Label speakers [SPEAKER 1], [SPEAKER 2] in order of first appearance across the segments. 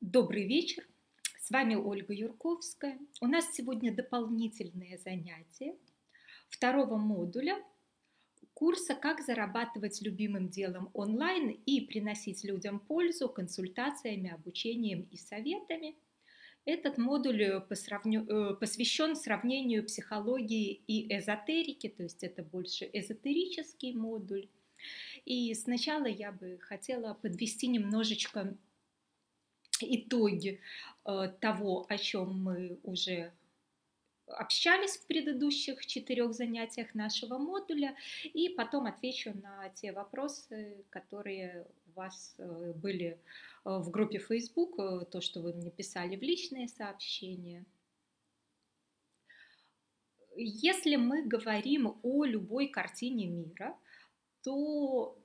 [SPEAKER 1] Добрый вечер. С вами Ольга Юрковская. У нас сегодня дополнительное занятие второго модуля курса «Как зарабатывать любимым делом онлайн и приносить людям пользу консультациями, обучением и советами». Этот модуль посвящен сравнению психологии и эзотерики, то есть это больше эзотерический модуль. И сначала я бы хотела подвести немножечко итоги э, того, о чем мы уже общались в предыдущих четырех занятиях нашего модуля, и потом отвечу на те вопросы, которые у вас э, были э, в группе Facebook, то, что вы мне писали в личные сообщения. Если мы говорим о любой картине мира, то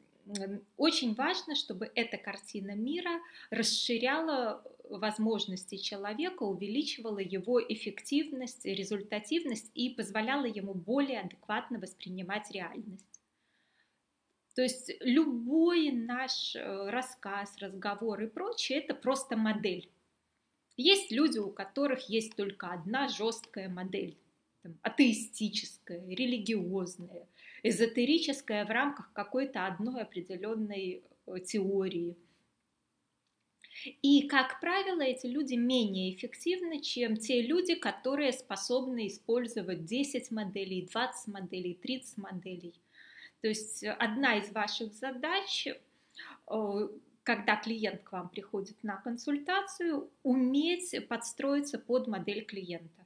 [SPEAKER 1] очень важно, чтобы эта картина мира расширяла возможности человека, увеличивала его эффективность, результативность и позволяла ему более адекватно воспринимать реальность. То есть любой наш э, рассказ, разговор и прочее – это просто модель. Есть люди, у которых есть только одна жесткая модель, там, атеистическая, религиозная, эзотерическое в рамках какой-то одной определенной э, теории. И, как правило, эти люди менее эффективны, чем те люди, которые способны использовать 10 моделей, 20 моделей, 30 моделей. То есть одна из ваших задач, э, когда клиент к вам приходит на консультацию, уметь подстроиться под модель клиента.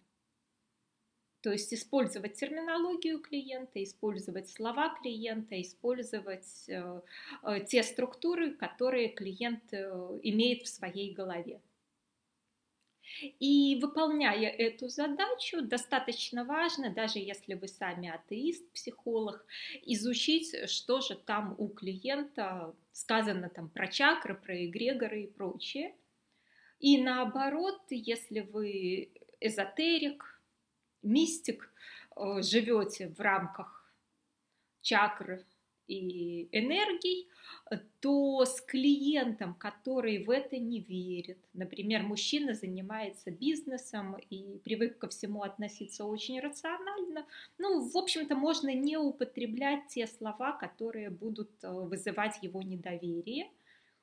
[SPEAKER 1] То есть использовать терминологию клиента, использовать слова клиента, использовать э, э, те структуры, которые клиент э, имеет в своей голове. И выполняя эту задачу, достаточно важно, даже если вы сами атеист, психолог, изучить, что же там у клиента сказано там про чакры, про эгрегоры и прочее. И наоборот, если вы эзотерик, мистик, э, живете в рамках чакры и энергий, то с клиентом, который в это не верит, например, мужчина занимается бизнесом и привык ко всему относиться очень рационально, ну, в общем-то, можно не употреблять те слова, которые будут э, вызывать его недоверие –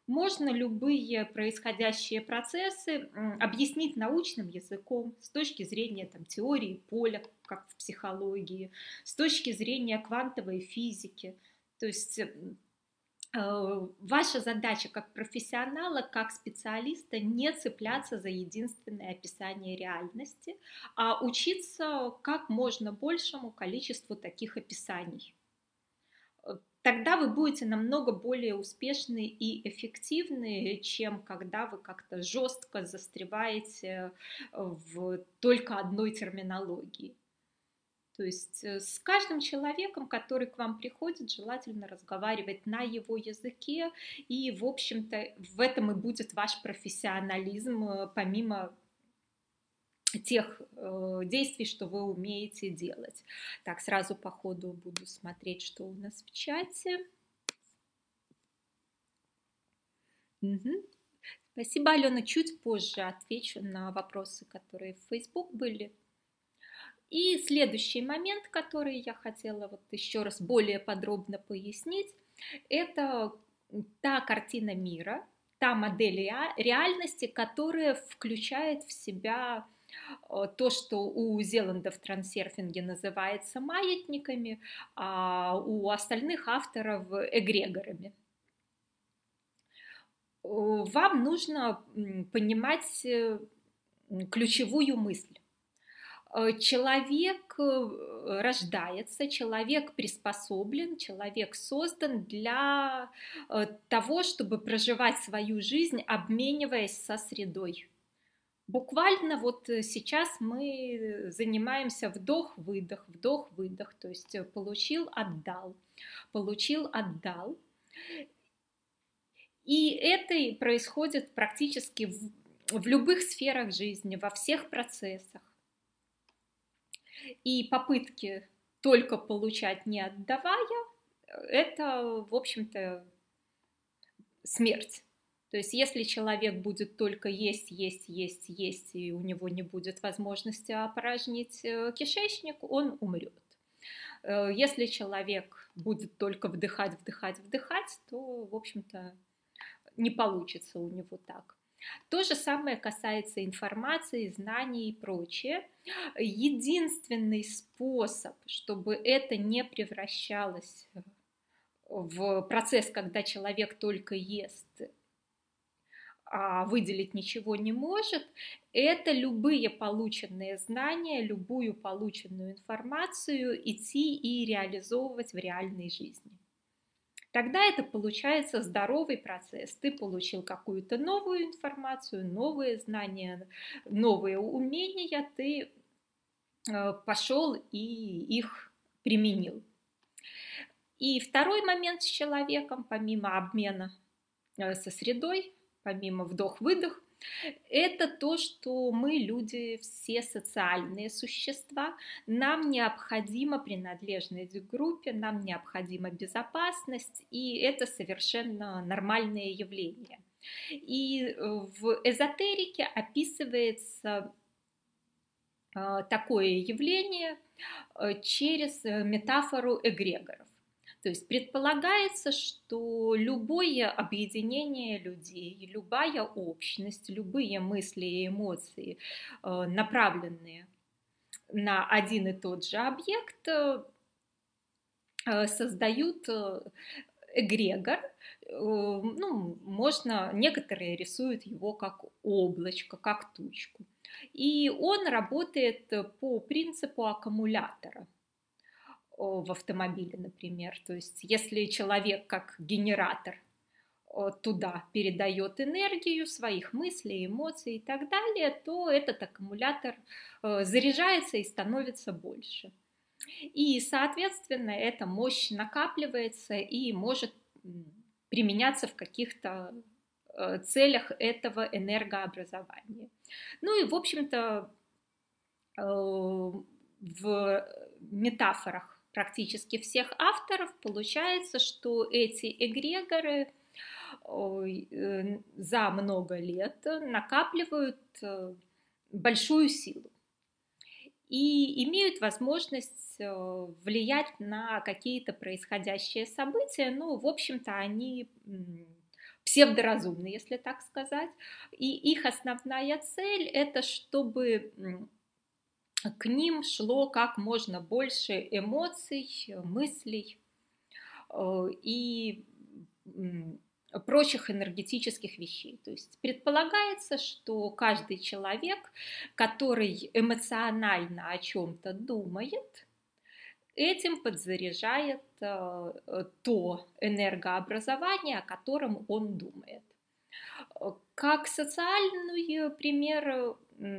[SPEAKER 1] можно любые происходящие процессы объяснить научным языком с точки зрения там, теории поля, как в психологии, с точки зрения квантовой физики. То есть э, ваша задача как профессионала, как специалиста не цепляться за единственное описание реальности, а учиться как можно большему количеству таких описаний тогда вы будете намного более успешны и эффективны, чем когда вы как-то жестко застреваете в только одной терминологии. То есть э, с каждым человеком, который к вам приходит, желательно разговаривать на его языке, и, в общем-то, в этом и будет ваш профессионализм, э, помимо тех э, действий, что вы умеете делать. Так, сразу по ходу буду смотреть, что у нас в чате. Угу. Спасибо, Алена. Чуть позже отвечу на вопросы, которые в Facebook были. И следующий момент, который я хотела вот еще раз более подробно пояснить, это та картина мира, та модель реальности, которая включает в себя то, что у Зеланда в трансерфинге называется маятниками, а у остальных авторов эгрегорами. Э, вам нужно понимать э, ключевую мысль. Человек рождается, человек приспособлен, человек создан для того, чтобы проживать свою жизнь, обмениваясь со средой. Буквально вот э, сейчас мы занимаемся вдох-выдох, вдох-выдох, то есть э, получил, отдал, получил, отдал. И это происходит практически в, в любых сферах жизни, во всех процессах. И попытки только получать, не отдавая, это, в общем-то, смерть. То есть если человек будет только есть, есть, есть, есть, и у него не будет возможности опорожнить э, кишечник, он умрет. Э, если человек будет только вдыхать, вдыхать, вдыхать, то, в общем-то, не получится у него так. То же самое касается информации, знаний и прочее. Единственный способ, чтобы это не превращалось в процесс, когда человек только ест, выделить ничего не может, это любые полученные знания, любую полученную информацию идти и реализовывать в реальной жизни. Тогда это получается здоровый процесс. Ты получил какую-то новую информацию, новые знания, новые умения, ты э, пошел и их применил. И второй момент с человеком, помимо обмена э, со средой, помимо вдох-выдох, это то, что мы люди все социальные существа, нам необходима принадлежность к группе, нам необходима безопасность, и это совершенно нормальное явление. И э, в эзотерике описывается э, такое явление э, через метафору эгрегоров. То есть предполагается, что любое объединение людей, любая общность, любые мысли и эмоции, э, направленные на один и тот же объект, э, создают э, эгрегор, ну, можно, некоторые рисуют его как облачко, как тучку. И он работает по принципу аккумулятора в автомобиле, например. То есть если человек как генератор туда передает энергию своих мыслей, эмоций и так далее, то этот аккумулятор э, заряжается и становится больше. И, соответственно, эта мощь накапливается и может применяться в каких-то э, целях этого энергообразования. Ну и, в общем-то, э, в метафорах практически всех авторов, получается, что эти эгрегоры э, за много лет накапливают э, большую силу и имеют возможность э, влиять на какие-то происходящие события. Ну, в общем-то, они псевдоразумны, если так сказать. И их основная цель – это чтобы к ним шло как можно больше эмоций, мыслей э, и прочих энергетических вещей. То есть предполагается, что каждый человек, который эмоционально о чем-то думает, этим подзаряжает э, то энергообразование, о котором он думает. Как социальный пример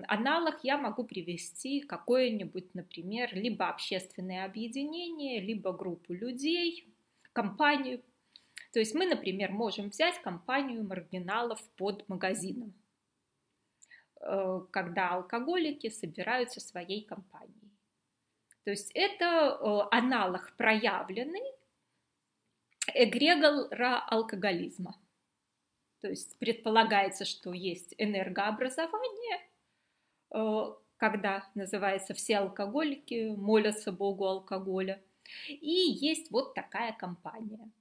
[SPEAKER 1] аналог я могу привести какое-нибудь, например, либо общественное объединение, либо группу людей, компанию. То есть мы, например, можем взять компанию маргиналов под магазином, э, когда алкоголики собираются своей компанией. То есть это э, аналог проявленный эгрегора алкоголизма. То есть предполагается, что есть энергообразование, Э, когда, называется, все алкоголики молятся Богу алкоголя. И есть вот такая компания.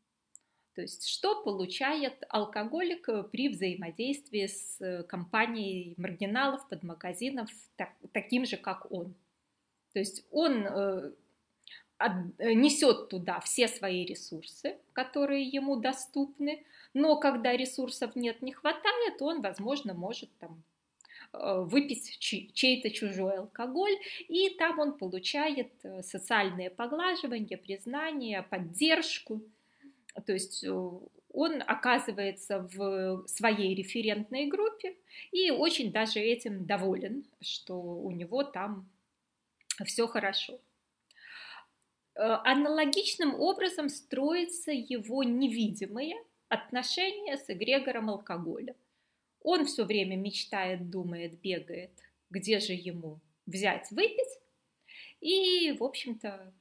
[SPEAKER 1] То есть что получает алкоголик при взаимодействии с э, компанией маргиналов, подмагазинов, так, таким же, как он. То есть он э, несет туда все свои ресурсы, которые ему доступны, но когда ресурсов нет, не хватает, он, возможно, может там Э, выпить чей-то чужой алкоголь, и там он получает э, социальное поглаживание, признание, поддержку. То есть э, он оказывается в своей референтной группе и очень даже этим доволен, что у него там все хорошо. Аналогичным образом строится его невидимое отношение с эгрегором алкоголя. Он все время мечтает, думает, бегает, где же ему взять, выпить. И, в общем-то,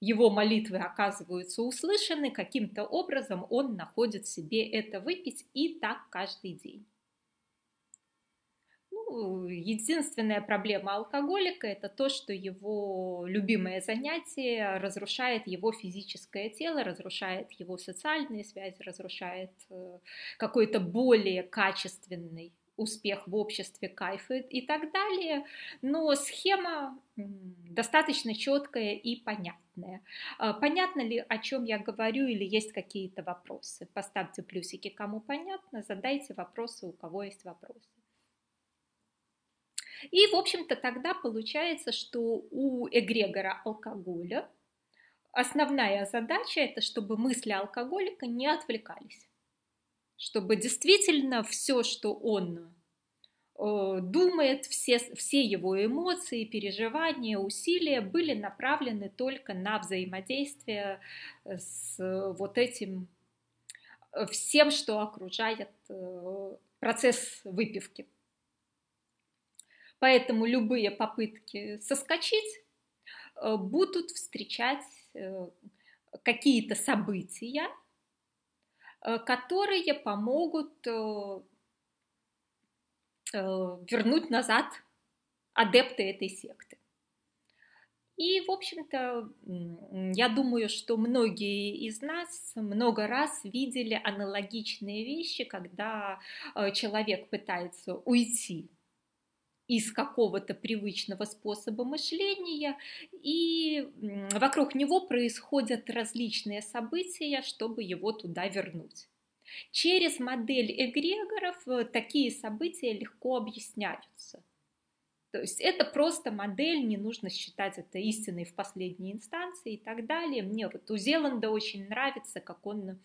[SPEAKER 1] его молитвы оказываются услышаны, каким-то образом он находит себе это выпить и так каждый день. Ну, единственная проблема алкоголика – это то, что его любимое занятие разрушает его физическое тело, разрушает его социальные связи, разрушает э, какой-то более качественный успех в обществе, кайф и так далее. Но схема достаточно четкая и понятная. А, понятно ли, о чем я говорю, или есть какие-то вопросы? Поставьте плюсики, кому понятно, задайте вопросы, у кого есть вопросы. И, в общем-то, тогда получается, что у эгрегора алкоголя основная задача – это чтобы мысли алкоголика не отвлекались чтобы действительно все, что он э, думает, все, все его эмоции, переживания, усилия были направлены только на взаимодействие с вот этим всем, что окружает э, процесс выпивки. Поэтому любые попытки соскочить будут встречать какие-то события, Э, которые помогут э, э, вернуть назад адепты этой секты. И, в общем-то, я думаю, что многие из нас много раз видели аналогичные вещи, когда человек пытается уйти из какого-то привычного способа мышления, и вокруг него происходят различные события, чтобы его туда вернуть. Через модель эгрегоров э, такие события легко объясняются. То есть это просто модель, не нужно считать это истиной в последней инстанции и так далее. Мне вот у Зеланда очень нравится, как он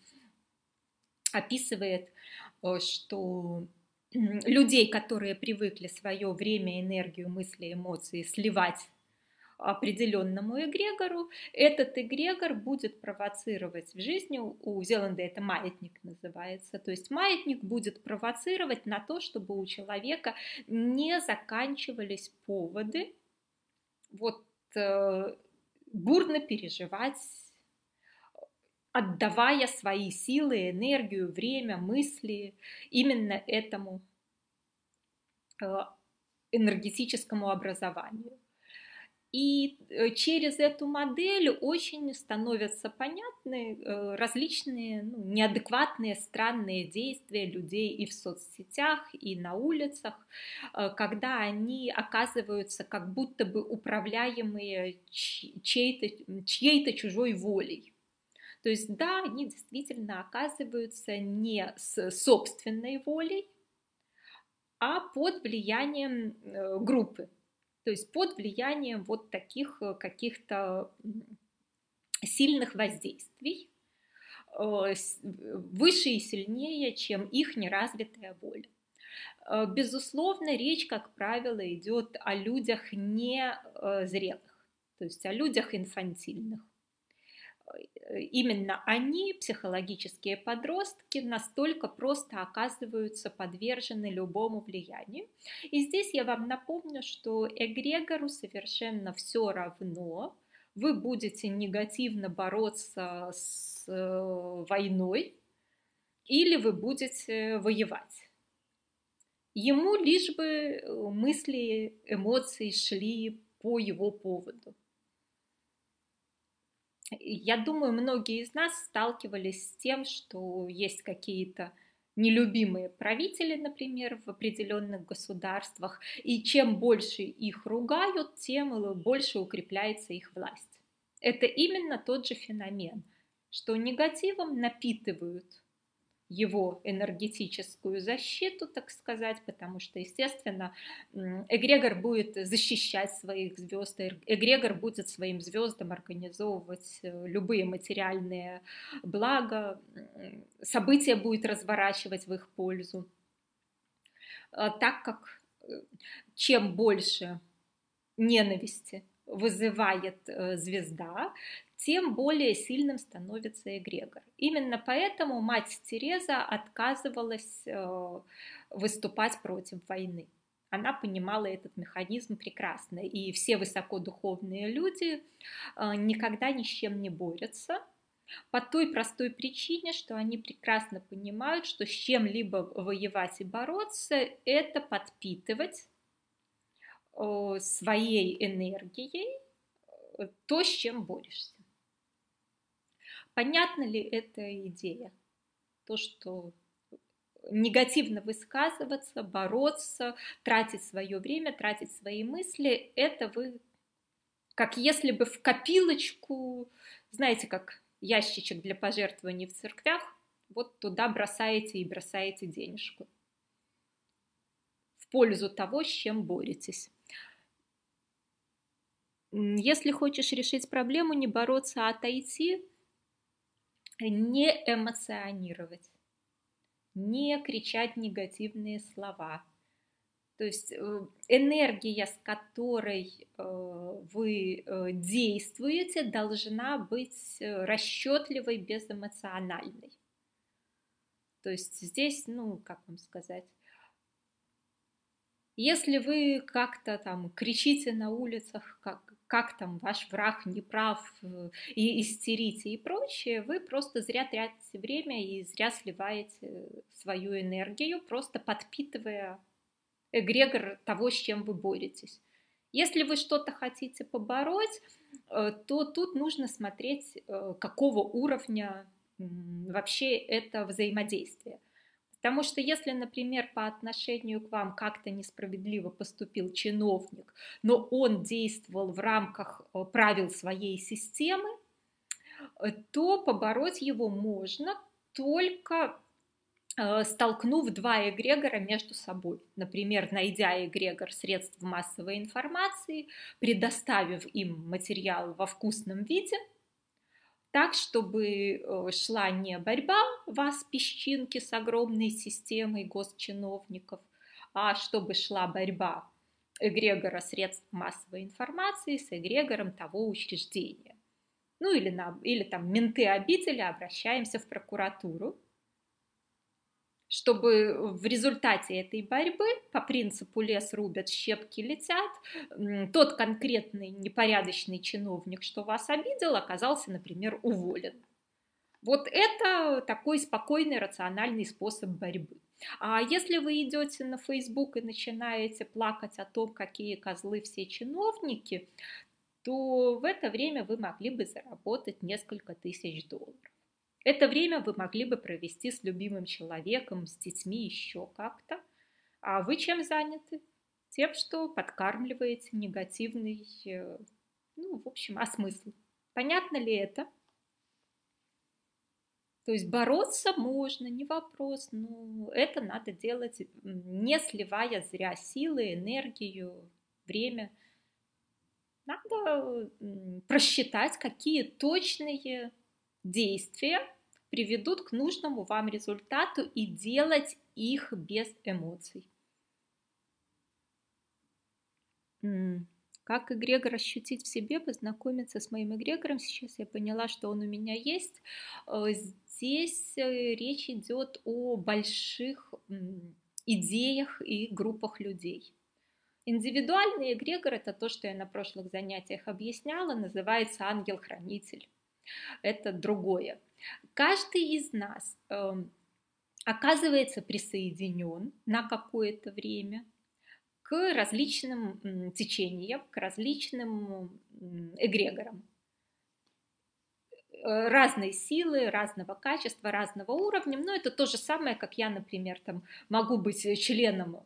[SPEAKER 1] описывает, э, что людей, которые привыкли свое время, энергию, мысли, эмоции сливать определенному эгрегору, этот эгрегор будет провоцировать в жизни, у Зеланда это маятник называется, то есть маятник будет провоцировать на то, чтобы у человека не заканчивались поводы вот э, бурно переживать отдавая свои силы, энергию, время, мысли именно этому э, энергетическому образованию. И э, через эту модель очень становятся понятны э, различные ну, неадекватные, странные действия людей и в соцсетях, и на улицах, когда они оказываются как будто бы управляемые чьей-то, чьей-то чужой волей. То есть да, они действительно оказываются не с собственной волей, а под влиянием э, группы, то есть под влиянием вот таких э, каких-то сильных воздействий, э, выше и сильнее, чем их неразвитая воля. Безусловно, речь, как правило, идет о людях незрелых, то есть о людях инфантильных. Э, именно они, психологические подростки, настолько просто оказываются подвержены любому влиянию. И здесь я вам напомню, что эгрегору совершенно все равно, вы будете негативно бороться с э, войной или вы будете воевать. Ему лишь бы мысли, эмоции шли по его поводу. Я думаю, многие из нас сталкивались с тем, что есть какие-то нелюбимые правители, например, в определенных государствах, и чем больше их ругают, тем больше укрепляется их власть. Это именно тот же феномен, что негативом напитывают его энергетическую защиту, так сказать, потому что, естественно, эгрегор будет защищать своих звезд, эгрегор будет своим звездам организовывать э, любые материальные блага, события будет разворачивать в их пользу. А так как э, чем больше ненависти вызывает э, звезда, тем более сильным становится эгрегор. Именно поэтому мать Тереза отказывалась э, выступать против войны. она понимала этот механизм прекрасно. И все высокодуховные люди э, никогда ни с чем не борются, по той простой причине, что они прекрасно понимают, что с чем-либо воевать и бороться – это подпитывать э, своей энергией то, с чем борешься. Понятна ли эта идея? То, что негативно высказываться, бороться, тратить свое время, тратить свои мысли, это вы как если бы в копилочку, знаете, как ящичек для пожертвований в церквях, вот туда бросаете и бросаете денежку в пользу того, с чем боретесь. Если хочешь решить проблему, не бороться, а отойти, не эмоционировать не кричать негативные слова. То есть э, энергия, с которой э, вы э, действуете, должна быть расчетливой, безэмоциональной. То есть здесь, ну, как вам сказать, если вы как-то там кричите на улицах, как, как там ваш враг не прав э, и истерите и прочее, вы просто зря тратите время и зря сливаете свою энергию, просто подпитывая эгрегор того, с чем вы боретесь. Если вы что-то хотите побороть, э, то тут нужно смотреть, э, какого уровня вообще это взаимодействие. Потому что если, например, по отношению к вам как-то несправедливо поступил чиновник, но он действовал в рамках э, правил своей системы, э, то побороть его можно только э, столкнув два эгрегора между собой. Например, найдя эгрегор средств массовой информации, предоставив им материал во вкусном виде – так, чтобы э, шла не борьба вас, песчинки, с огромной системой госчиновников, а чтобы шла борьба эгрегора средств массовой информации с эгрегором того учреждения. Ну или, на, или там менты обидели, обращаемся в прокуратуру чтобы в результате этой борьбы по принципу лес рубят, щепки летят, тот конкретный непорядочный чиновник, что вас обидел, оказался, например, уволен. Вот это такой спокойный, рациональный способ борьбы. А если вы идете на Facebook и начинаете плакать о том, какие козлы все чиновники, то в это время вы могли бы заработать несколько тысяч долларов. Это время вы могли бы провести с любимым человеком, с детьми еще как-то. А вы чем заняты? Тем, что подкармливаете негативный, э, ну, в общем, а смысл? Понятно ли это? То есть бороться можно, не вопрос, но это надо делать, не сливая зря силы, энергию, время. Надо просчитать, какие точные действия приведут к нужному вам результату и делать их без эмоций. Как эгрегор ощутить в себе, познакомиться с моим эгрегором. Сейчас я поняла, что он у меня есть. Э, здесь э, речь идет о больших идеях и группах людей. Индивидуальный эгрегор – это то, что я на прошлых занятиях объясняла, называется ангел-хранитель. Это другое. Каждый из нас э, оказывается присоединен на какое-то время к различным течениям, к различным эгрегорам. Э, разной силы, разного качества, разного уровня, но это то же самое, как я, например, там, могу быть членом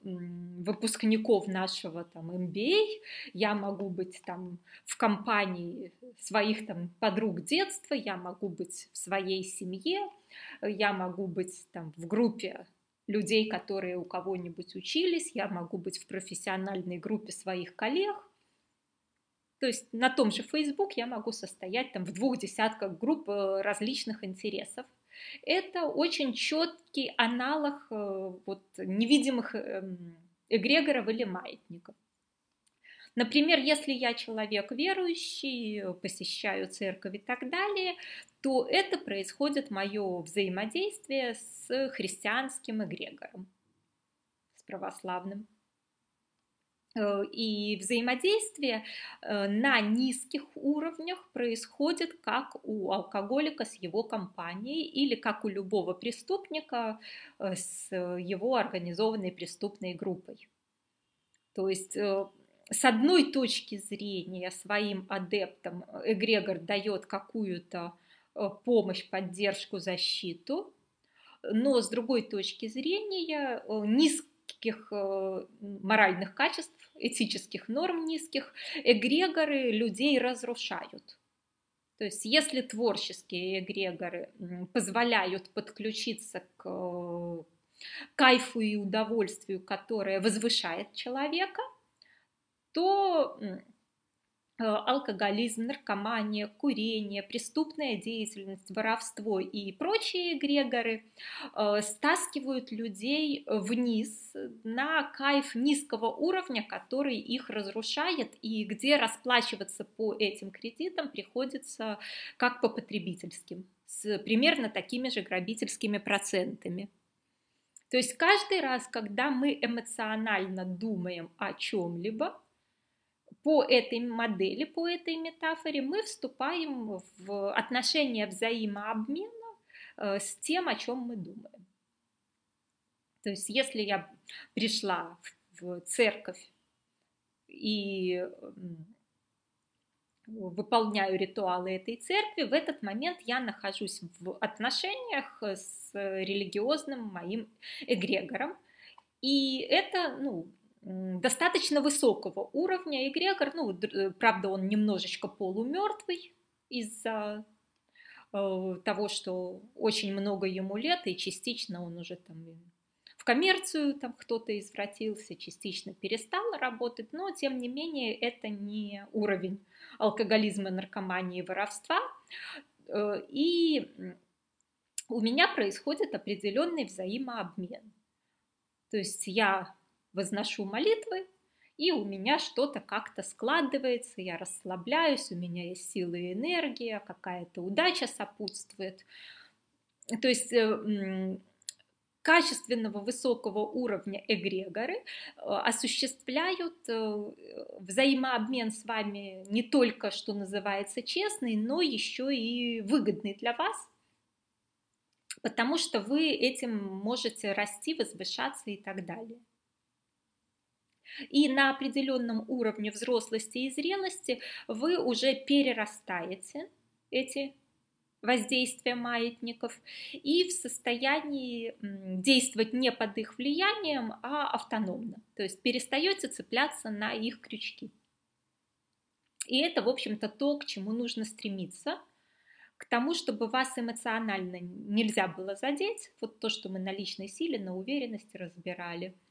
[SPEAKER 1] выпускников нашего там, MBA, я могу быть там, в компании своих там, подруг детства, я могу быть в своей семье, я могу быть там, в группе людей, которые у кого-нибудь учились, я могу быть в профессиональной группе своих коллег, то есть на том же Facebook я могу состоять там в двух десятках групп э, различных интересов. Это очень четкий аналог э, вот, невидимых эм, эгрегоров или маятников. Например, если я человек верующий, посещаю церковь и так далее, то это происходит мое взаимодействие с христианским эгрегором, с православным. Э, и взаимодействие э, на низких уровнях происходит как у алкоголика с его компанией или как у любого преступника э, с его организованной преступной группой. То есть с одной точки зрения своим адептам эгрегор дает какую-то помощь, поддержку, защиту, но с другой точки зрения низких моральных качеств этических норм низких, эгрегоры людей разрушают. То есть если творческие эгрегоры позволяют подключиться к э, кайфу и удовольствию, которое возвышает человека, то Э, алкоголизм, наркомания, курение, преступная деятельность, воровство и прочие эгрегоры э, стаскивают людей вниз на кайф низкого уровня, который их разрушает и где расплачиваться по этим кредитам приходится как по потребительским, с примерно такими же грабительскими процентами. То есть каждый раз, когда мы эмоционально думаем о чем-либо, по этой модели, по этой метафоре мы вступаем в отношения взаимообмена э, с тем, о чем мы думаем. То есть если я пришла в церковь и выполняю ритуалы этой церкви, в этот момент я нахожусь в отношениях с религиозным моим эгрегором. И это, ну, достаточно высокого уровня. Эгрегор, ну, э, правда, он немножечко полумертвый из-за э, того, что очень много ему лет, и частично он уже там в коммерцию там кто-то извратился, частично перестал работать, но тем не менее это не уровень алкоголизма, наркомании, воровства. Э, и у меня происходит определенный взаимообмен. То есть я возношу молитвы, и у меня что-то как-то складывается, я расслабляюсь, у меня есть силы и энергия, какая-то удача сопутствует. То есть э, качественного высокого уровня эгрегоры э, осуществляют э, взаимообмен с вами не только, что называется, честный, но еще и выгодный для вас, потому что вы этим можете расти, возвышаться и так далее. И на определенном уровне взрослости и зрелости вы уже перерастаете эти воздействия маятников и в состоянии действовать не под их влиянием, а автономно. То есть перестаете цепляться на их крючки. И это, в общем-то, то, к чему нужно стремиться, к тому, чтобы вас эмоционально нельзя было задеть, вот то, что мы на личной силе, на уверенности разбирали –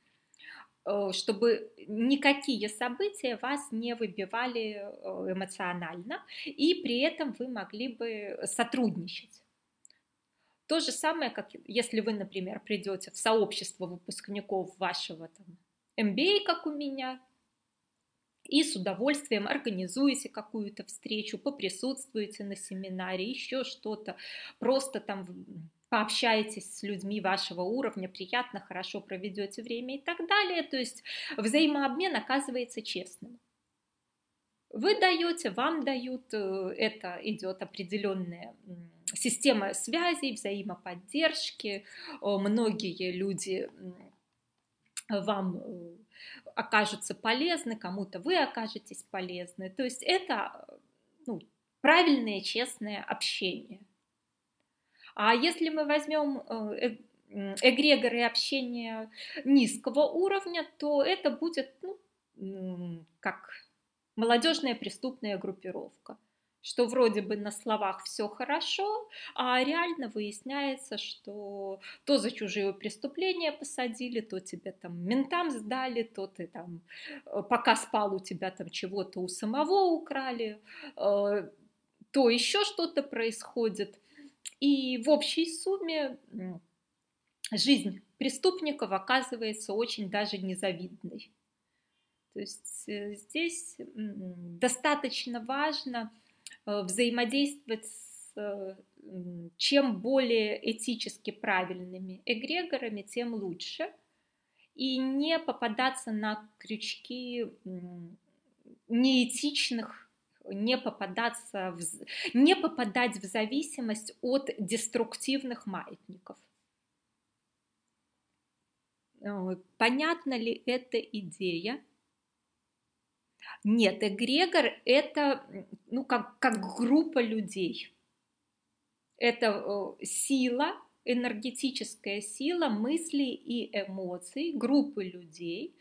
[SPEAKER 1] чтобы никакие события вас не выбивали э, эмоционально, и при этом вы могли бы сотрудничать. То же самое, как если вы, например, придете в сообщество выпускников вашего там, MBA, как у меня, и с удовольствием организуете какую-то встречу, поприсутствуете на семинаре, еще что-то, просто там пообщаетесь с людьми вашего уровня, приятно, хорошо проведете время и так далее. То есть взаимообмен оказывается честным. Вы даете, вам дают, э, это идет определенная система связей, взаимоподдержки. Многие люди вам э, окажутся полезны, кому-то вы окажетесь полезны. То есть это ну, правильное, честное общение. А если мы возьмем э, эгрегоры общения низкого уровня, то это будет ну, как молодежная преступная группировка что вроде бы на словах все хорошо, а реально выясняется, что то за чужие преступления посадили, то тебе там ментам сдали, то ты там, э, пока спал, у тебя там чего-то у самого украли, э, то еще что-то происходит – и в общей сумме жизнь преступников оказывается очень даже незавидной. То есть э, здесь достаточно важно э, взаимодействовать с э, чем более этически правильными эгрегорами, тем лучше. и не попадаться на крючки неэтичных, не попадаться в, не попадать в зависимость от деструктивных маятников. Понятна ли эта идея? Нет, эгрегор это ну, как, как группа людей. Это сила, энергетическая сила мыслей и эмоций группы людей,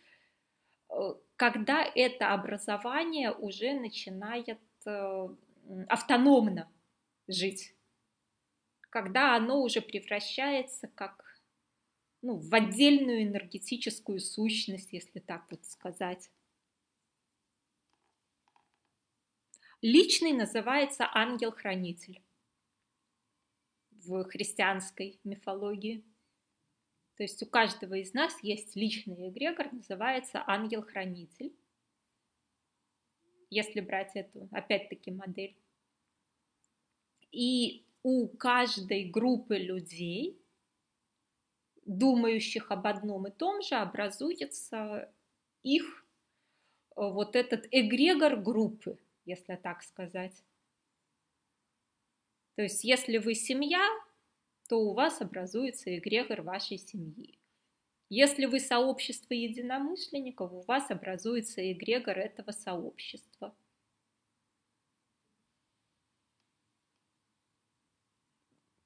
[SPEAKER 1] когда это образование уже начинает э, автономно жить, когда оно уже превращается как ну, в отдельную энергетическую сущность, если так вот сказать. Личный называется ангел-хранитель в христианской мифологии. То есть у каждого из нас есть личный эгрегор, называется ангел-хранитель. Если брать эту, опять-таки, модель. И у каждой группы людей, думающих об одном и том же, образуется их э, вот этот эгрегор группы, если так сказать. То есть, если вы семья, то у вас образуется эгрегор вашей семьи. Если вы сообщество единомышленников, у вас образуется эгрегор этого сообщества.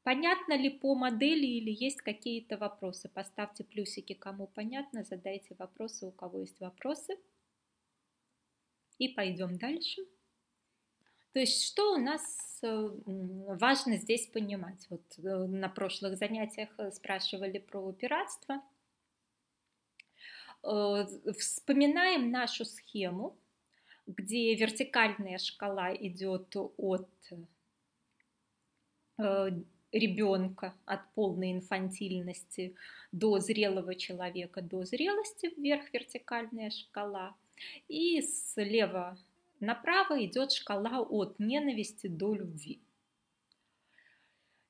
[SPEAKER 1] Понятно ли по модели или есть какие-то вопросы? Поставьте плюсики, кому понятно, задайте вопросы, у кого есть вопросы. И пойдем дальше. То есть что у нас Э, важно здесь понимать. Вот э, на прошлых занятиях э, спрашивали про пиратство. Вспоминаем нашу схему, где вертикальная шкала идет от ребенка от полной инфантильности до зрелого человека, до зрелости вверх вертикальная шкала. И слева Направо идет шкала от ненависти до любви.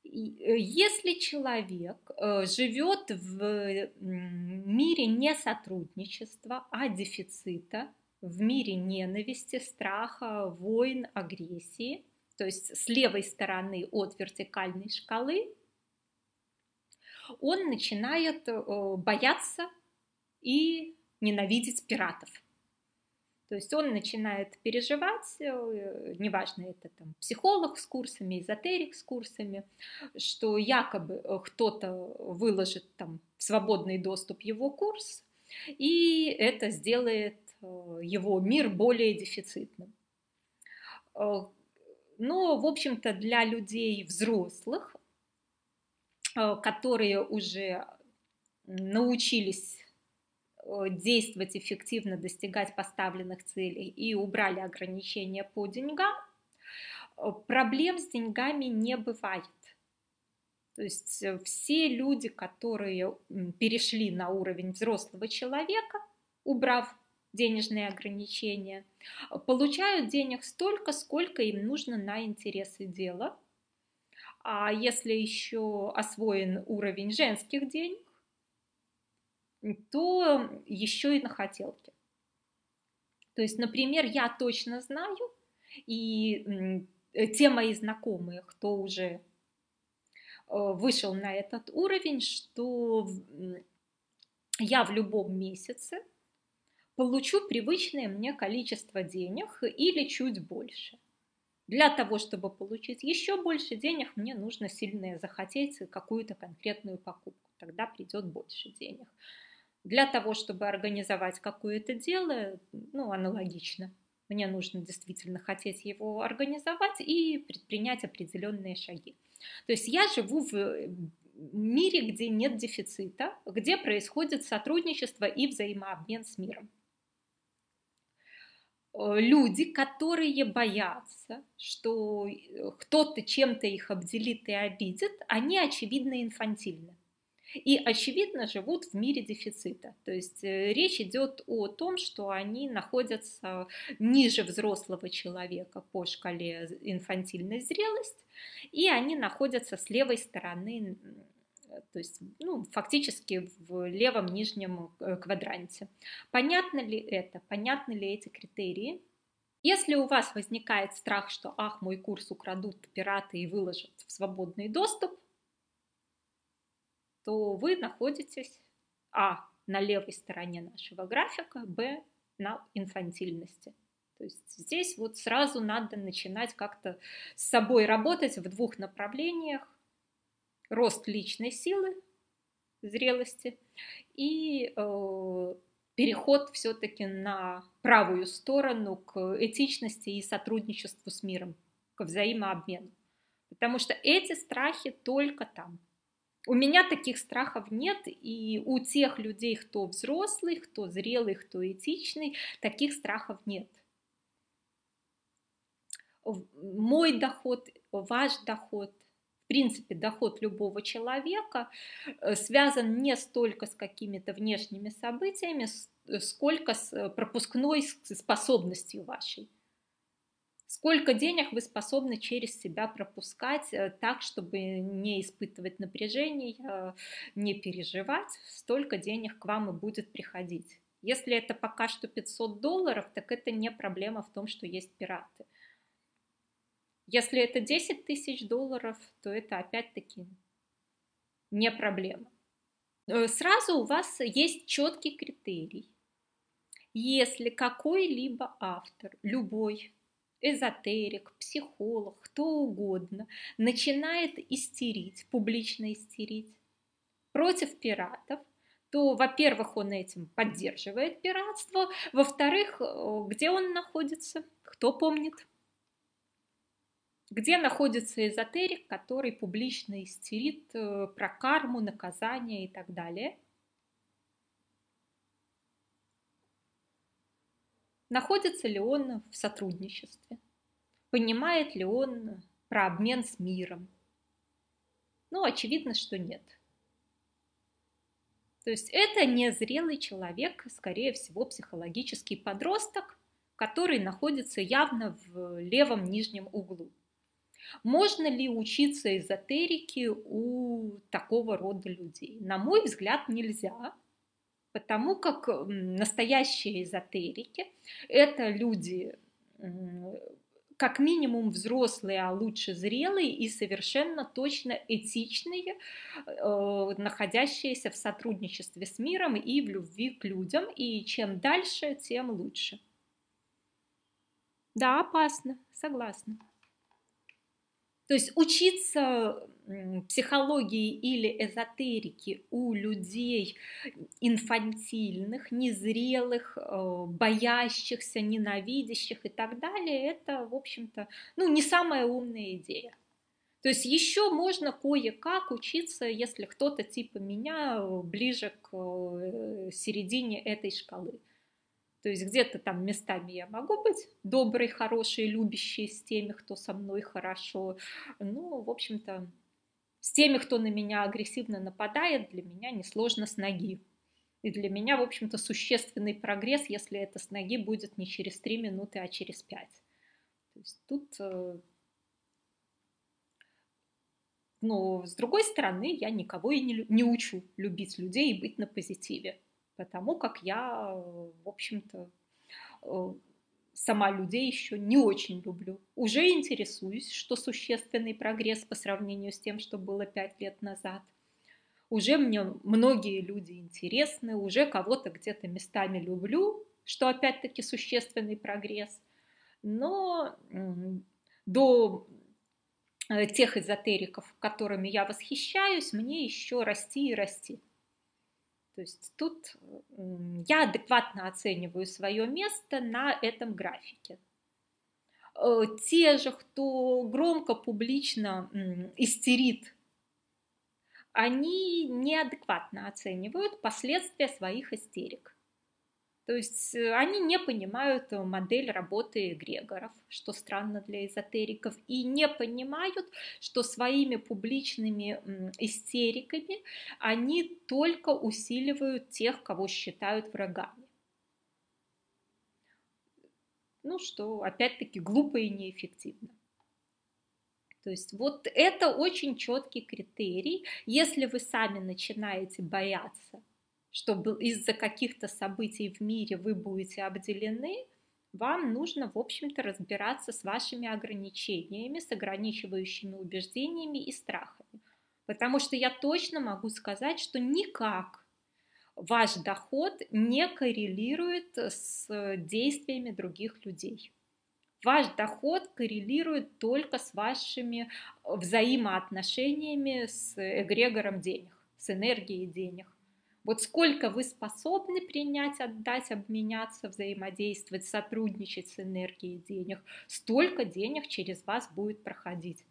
[SPEAKER 1] Э, если человек э, живет в мире не сотрудничества, а дефицита, в мире ненависти, страха, войн, агрессии, то есть с левой стороны от вертикальной шкалы, он начинает э, бояться и ненавидеть пиратов. То есть он начинает переживать, э, неважно, это там психолог с курсами, эзотерик с курсами, что якобы э, кто-то выложит там в свободный доступ его курс, и это сделает э, его мир более дефицитным. Но, в общем-то, для людей взрослых, которые уже научились действовать эффективно, достигать поставленных целей и убрали ограничения по деньгам, э, проблем с деньгами не бывает. То есть э, все люди, которые перешли на уровень взрослого человека, убрав денежные ограничения, получают денег столько, сколько им нужно на интересы дела. А если еще освоен уровень женских денег, то еще и на хотелке. То есть, например, я точно знаю, и те мои знакомые, кто уже э, вышел на этот уровень, что я в любом месяце получу привычное мне количество денег или чуть больше. Для того, чтобы получить еще больше денег, мне нужно сильно захотеть какую-то конкретную покупку. Тогда придет больше денег. Для того, чтобы организовать какое-то дело, ну, аналогично. Мне нужно действительно хотеть его организовать и предпринять определенные шаги. То есть я живу в мире, где нет дефицита, где происходит сотрудничество и взаимообмен с миром. Э, люди, которые боятся, что кто-то чем-то их обделит и обидит, они очевидно инфантильны и, очевидно, живут в мире дефицита. То есть э, речь идет о том, что они находятся ниже взрослого человека по шкале инфантильной зрелость, и они находятся с левой стороны то есть ну, фактически в левом нижнем э, квадранте. Понятно ли это? Понятны ли эти критерии? Если у вас возникает страх, что ах, мой курс украдут пираты и выложат в свободный доступ, то вы находитесь а на левой стороне нашего графика, б на инфантильности. То есть здесь вот сразу надо начинать как-то с собой работать в двух направлениях. Рост личной силы, зрелости и э, переход все-таки на правую сторону к этичности и сотрудничеству с миром, к взаимообмену. Потому что эти страхи только там. У меня таких страхов нет, и у тех людей, кто взрослый, кто зрелый, кто этичный, таких страхов нет мой доход, ваш доход, в принципе, доход любого человека э, связан не столько с какими-то внешними событиями, э, сколько с э, пропускной способностью вашей. Сколько денег вы способны через себя пропускать так, чтобы не испытывать напряжение, не переживать, столько денег к вам и будет приходить. Если это пока что 500 долларов, так это не проблема в том, что есть пираты. Если это 10 тысяч долларов, то это опять-таки не проблема. Э, сразу у вас есть четкий критерий. Если какой-либо автор, любой, эзотерик, психолог, кто угодно, начинает истерить, публично истерить против пиратов, то, во-первых, он этим поддерживает пиратство, во-вторых, э, где он находится, кто помнит – где находится эзотерик, который публично истерит э, про карму, наказание и так далее. Находится ли он в сотрудничестве? Понимает ли он про обмен с миром? Ну, очевидно, что нет. То есть это незрелый человек, скорее всего, психологический подросток, который находится явно в левом нижнем углу. Можно ли учиться эзотерике у такого рода людей? На мой взгляд, нельзя, потому как настоящие эзотерики – это люди как минимум взрослые, а лучше зрелые и совершенно точно этичные, э, находящиеся в сотрудничестве с миром и в любви к людям. И чем дальше, тем лучше. Да, опасно, согласна. То есть учиться психологии или эзотерики у людей инфантильных, незрелых, э, боящихся, ненавидящих и так далее, это, в общем-то, ну, не самая умная идея. То есть еще можно кое-как учиться, если кто-то типа меня ближе к э, середине этой шкалы. То есть где-то там местами я могу быть доброй, хорошей, любящей с теми, кто со мной хорошо. Ну, в общем-то, с теми, кто на меня агрессивно нападает, для меня несложно с ноги. И для меня, в общем-то, существенный прогресс, если это с ноги будет не через три минуты, а через пять. То есть тут... Э, но с другой стороны, я никого и не, не учу любить людей и быть на позитиве потому как я, в общем-то, э, сама людей еще не очень люблю. Уже интересуюсь, что существенный прогресс по сравнению с тем, что было пять лет назад. Уже мне многие люди интересны, уже кого-то где-то местами люблю, что опять-таки существенный прогресс. Но до э, тех эзотериков, которыми я восхищаюсь, мне еще расти и расти. То есть тут я адекватно оцениваю свое место на этом графике. Э, те же, кто громко, публично истерит, они неадекватно оценивают последствия своих истерик. То есть э, они не понимают э, модель работы эгрегоров, что странно для эзотериков, и не понимают, что своими публичными истериками они только усиливают тех, кого считают врагами. Ну что, опять-таки, глупо и неэффективно. То есть вот это очень четкий критерий. Если вы сами начинаете бояться, что из-за каких-то событий в мире вы будете обделены, вам нужно, в общем-то, разбираться с вашими ограничениями, с ограничивающими убеждениями и страхами. Потому что я точно могу сказать, что никак ваш доход не коррелирует с действиями других людей. Ваш доход коррелирует только с вашими взаимоотношениями с эгрегором денег, с энергией денег. Вот сколько вы способны принять, отдать, обменяться, взаимодействовать, сотрудничать с энергией денег, столько денег через вас будет проходить.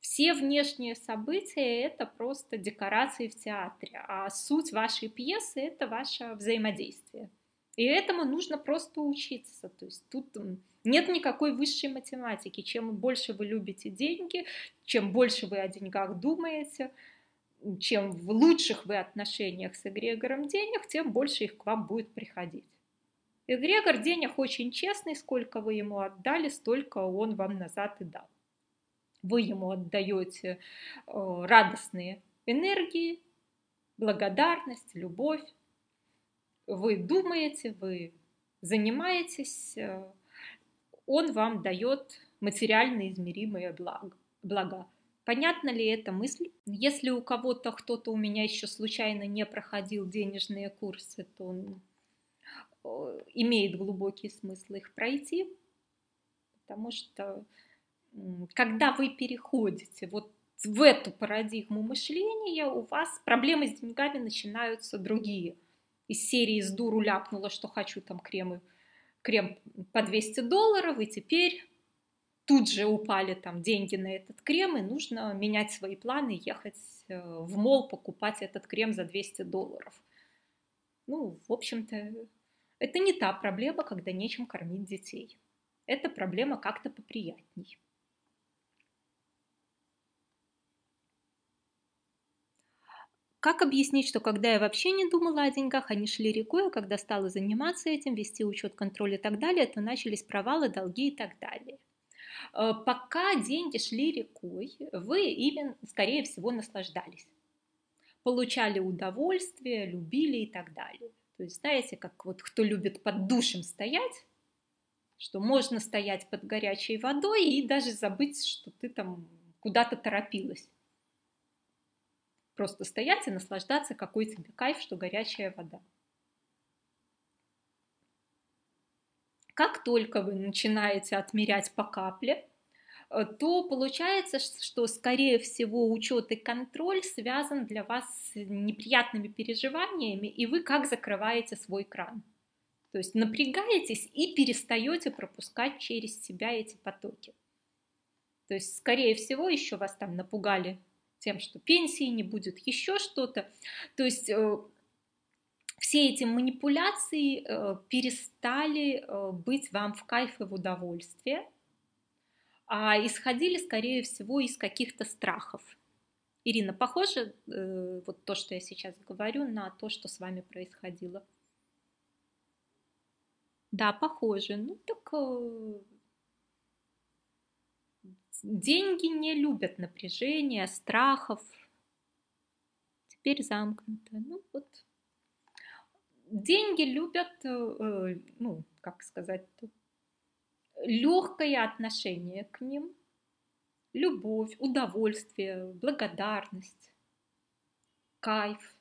[SPEAKER 1] Все внешние события – это просто декорации в театре, а суть вашей пьесы – это ваше взаимодействие. И этому нужно просто учиться. То есть тут нет никакой высшей математики. Чем больше вы любите деньги, чем больше вы о деньгах думаете, чем в лучших вы отношениях с эгрегором денег, тем больше их к вам будет приходить. Эгрегор денег очень честный, сколько вы ему отдали, столько он вам назад и дал. Вы ему отдаете э, радостные энергии, благодарность, любовь. Вы думаете, вы занимаетесь, э, он вам дает материально измеримые блага. Понятно ли эта мысль? Если у кого-то, кто-то у меня еще случайно не проходил денежные курсы, то он э, имеет глубокий смысл их пройти, потому что когда вы переходите вот в эту парадигму мышления, у вас проблемы с деньгами начинаются другие. Из серии «С дуру ляпнула, что хочу там кремы, крем по 200 долларов, и теперь тут же упали там деньги на этот крем, и нужно менять свои планы, ехать э, в мол, покупать этот крем за 200 долларов. Ну, в общем-то, это не та проблема, когда нечем кормить детей. Это проблема как-то поприятней. Как объяснить, что когда я вообще не думала о деньгах, они шли рекой, а когда стала заниматься этим, вести учет, контроль и так далее, то начались провалы, долги и так далее. Э, пока деньги шли рекой, вы ими, скорее всего, наслаждались. Получали удовольствие, любили и так далее. То есть, знаете, как вот кто любит под душем стоять, что можно стоять под горячей водой и даже забыть, что ты там куда-то торопилась просто стоять и наслаждаться, какой тебе кайф, что горячая вода. Как только вы начинаете отмерять по капле, э, то получается, что, скорее всего, учет и контроль связан для вас с неприятными переживаниями, и вы как закрываете свой кран. То есть напрягаетесь и перестаете пропускать через себя эти потоки. То есть, скорее всего, еще вас там напугали тем, что пенсии не будет, еще что-то. То есть э, все эти манипуляции э, перестали э, быть вам в кайф и в удовольствие, а исходили, скорее всего, из каких-то страхов. Ирина, похоже вот то, что я сейчас говорю, на то, что с вами происходило? Да, похоже. Ну так Деньги не любят напряжения, страхов. Теперь замкнуто. Ну вот. Деньги любят, э, ну, как сказать, легкое отношение к ним, любовь, удовольствие, благодарность, кайф.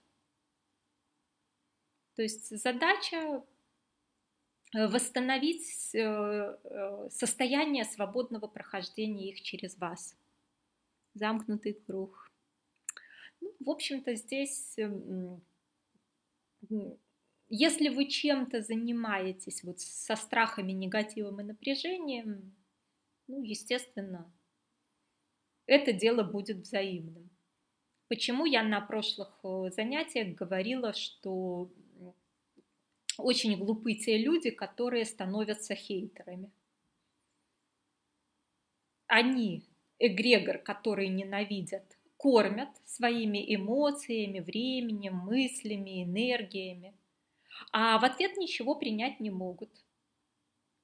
[SPEAKER 1] То есть задача Э, восстановить э, состояние свободного прохождения их через вас. Замкнутый круг. Ну, в общем-то, здесь, эм, если вы чем-то занимаетесь вот со страхами, негативом и напряжением, ну, естественно, это дело будет взаимным. Почему я на прошлых занятиях говорила, что очень глупы те люди, которые становятся хейтерами. Они, эгрегор, который ненавидят, кормят своими эмоциями, временем, мыслями, энергиями, а в ответ ничего принять не могут.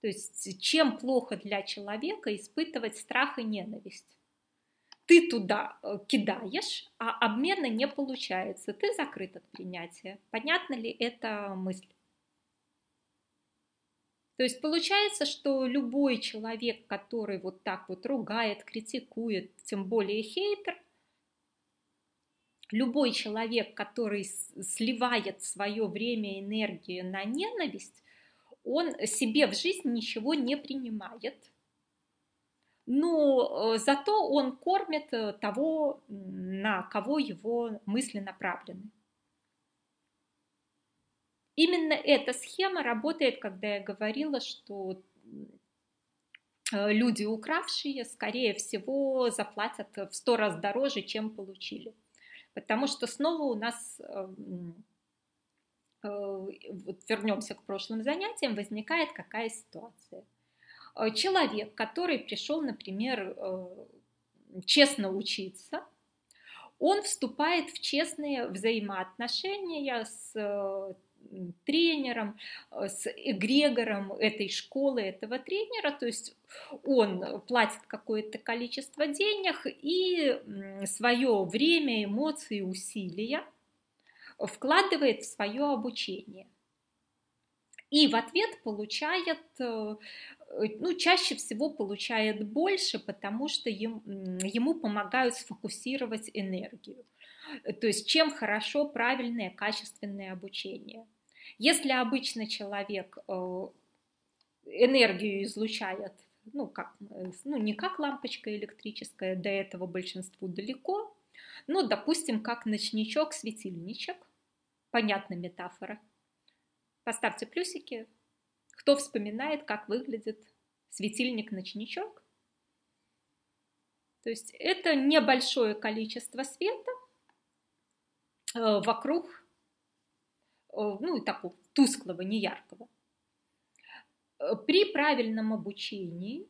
[SPEAKER 1] То есть чем плохо для человека испытывать страх и ненависть? ты туда э, кидаешь, а обмена не получается. Ты закрыт от принятия. Понятна ли эта мысль? То есть получается, что любой человек, который вот так вот ругает, критикует, тем более хейтер, любой человек, который сливает свое время и энергию на ненависть, он себе в жизнь ничего не принимает, но э, зато он кормит э, того, на кого его мысли направлены. Именно эта схема работает, когда я говорила, что э, люди, укравшие, скорее всего, заплатят в сто раз дороже, чем получили. Потому что снова у нас, вот вернемся к прошлым занятиям, возникает какая ситуация. Э, человек, который пришел, например, э, честно учиться, он вступает в честные взаимоотношения с э, тренером, с эгрегором этой школы, этого тренера, то есть он платит какое-то количество денег и свое время, эмоции, усилия вкладывает в свое обучение. И в ответ получает Э, ну, чаще всего получает больше, потому что ему, помогают сфокусировать энергию. Э, то есть чем хорошо правильное, качественное обучение. Если обычно человек э, энергию излучает, ну, как, ну, не как лампочка электрическая, до этого большинству далеко, но, допустим, как ночничок, светильничек, понятна метафора. Поставьте плюсики, кто вспоминает, как выглядит светильник-ночничок? То есть это небольшое количество света э, вокруг, э, ну, такого тусклого, неяркого. Э, при правильном обучении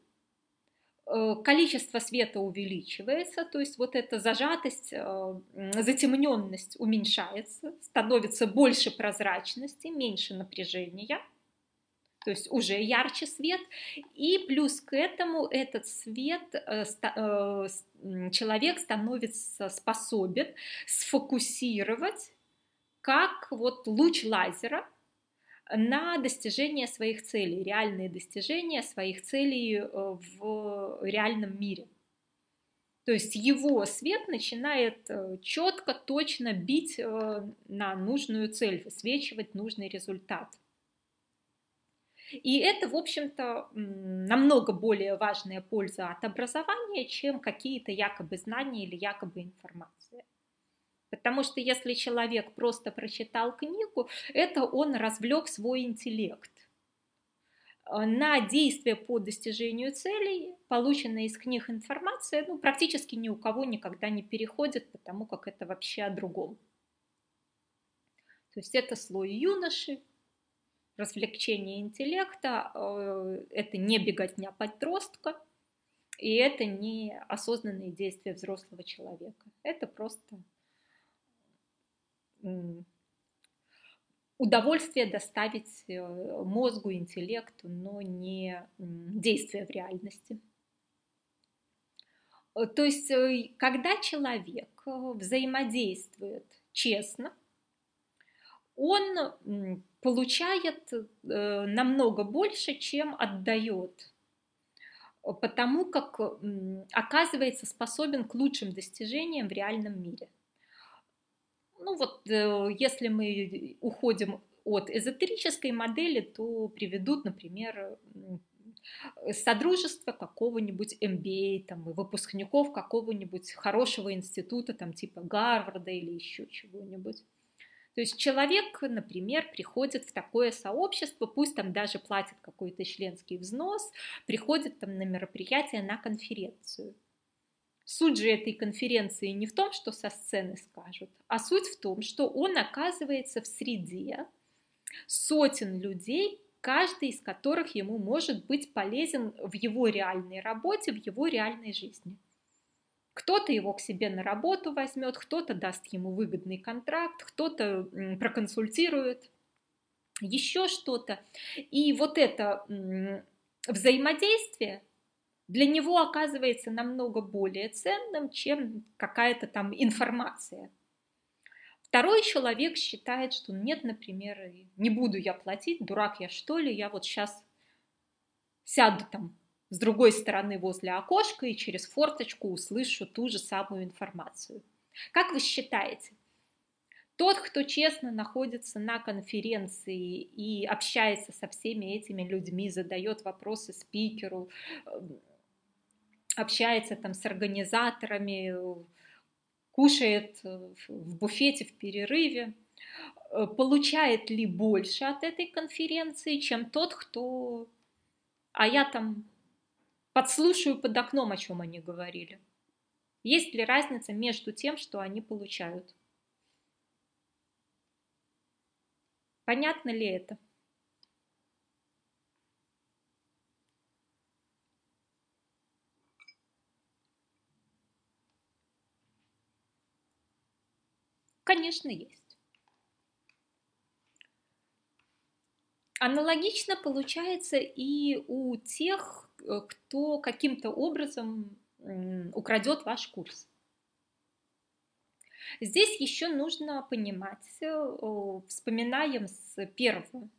[SPEAKER 1] количество света увеличивается, то есть вот эта зажатость, затемненность уменьшается, становится больше прозрачности, меньше напряжения – то есть уже ярче свет, и плюс к этому этот свет э, э, человек становится способен сфокусировать как вот луч лазера на достижение своих целей, реальные достижения своих целей э, в реальном мире. То есть его свет начинает четко, точно бить на нужную цель, высвечивать нужный результат. И это, в общем-то, намного более важная польза от образования, чем какие-то якобы знания или якобы информация. Потому что если человек просто прочитал книгу, это он развлек свой интеллект на действия по достижению целей, полученная из книг информация, ну, практически ни у кого никогда не переходит, потому как это вообще о другом. То есть это слой юноши, развлечение интеллекта, э, это не беготня подростка, и это не осознанные действия взрослого человека. Это просто удовольствие доставить э, мозгу, интеллекту, но не действие в реальности. Э, то есть, когда человек взаимодействует честно, он получает э, намного больше, чем отдает, потому как оказывается способен к лучшим достижениям в реальном мире. Ну вот, э, если мы уходим от эзотерической модели, то приведут, например, содружество какого-нибудь MBA, там, выпускников какого-нибудь хорошего института, там, типа Гарварда или еще чего-нибудь. То есть человек, например, приходит в такое сообщество, пусть там даже платит какой-то членский взнос, приходит там на мероприятие, на конференцию. Суть же этой конференции не в том, что со сцены скажут, а суть в том, что он оказывается в среде сотен людей, каждый из которых ему может быть полезен в его реальной работе, в его реальной жизни. Кто-то его к себе на работу возьмет, кто-то даст ему выгодный контракт, кто-то проконсультирует, еще что-то. И вот это взаимодействие, для него оказывается намного более ценным, чем какая-то там информация. Второй человек считает, что нет, например, не буду я платить, дурак я что ли, я вот сейчас сяду там с другой стороны возле окошка и через форточку услышу ту же самую информацию. Как вы считаете, тот, кто честно находится на конференции и общается со всеми этими людьми, задает вопросы спикеру, общается там с организаторами, кушает э, в буфете в перерыве, э, получает ли больше от этой конференции, чем тот, кто... А я там подслушаю под окном, о чем они говорили. Есть ли разница между тем, что они получают? Понятно ли это? Конечно, есть. Аналогично получается и у тех, э, кто каким-то образом украдет ваш курс. Здесь еще нужно понимать, э, вспоминаем с первого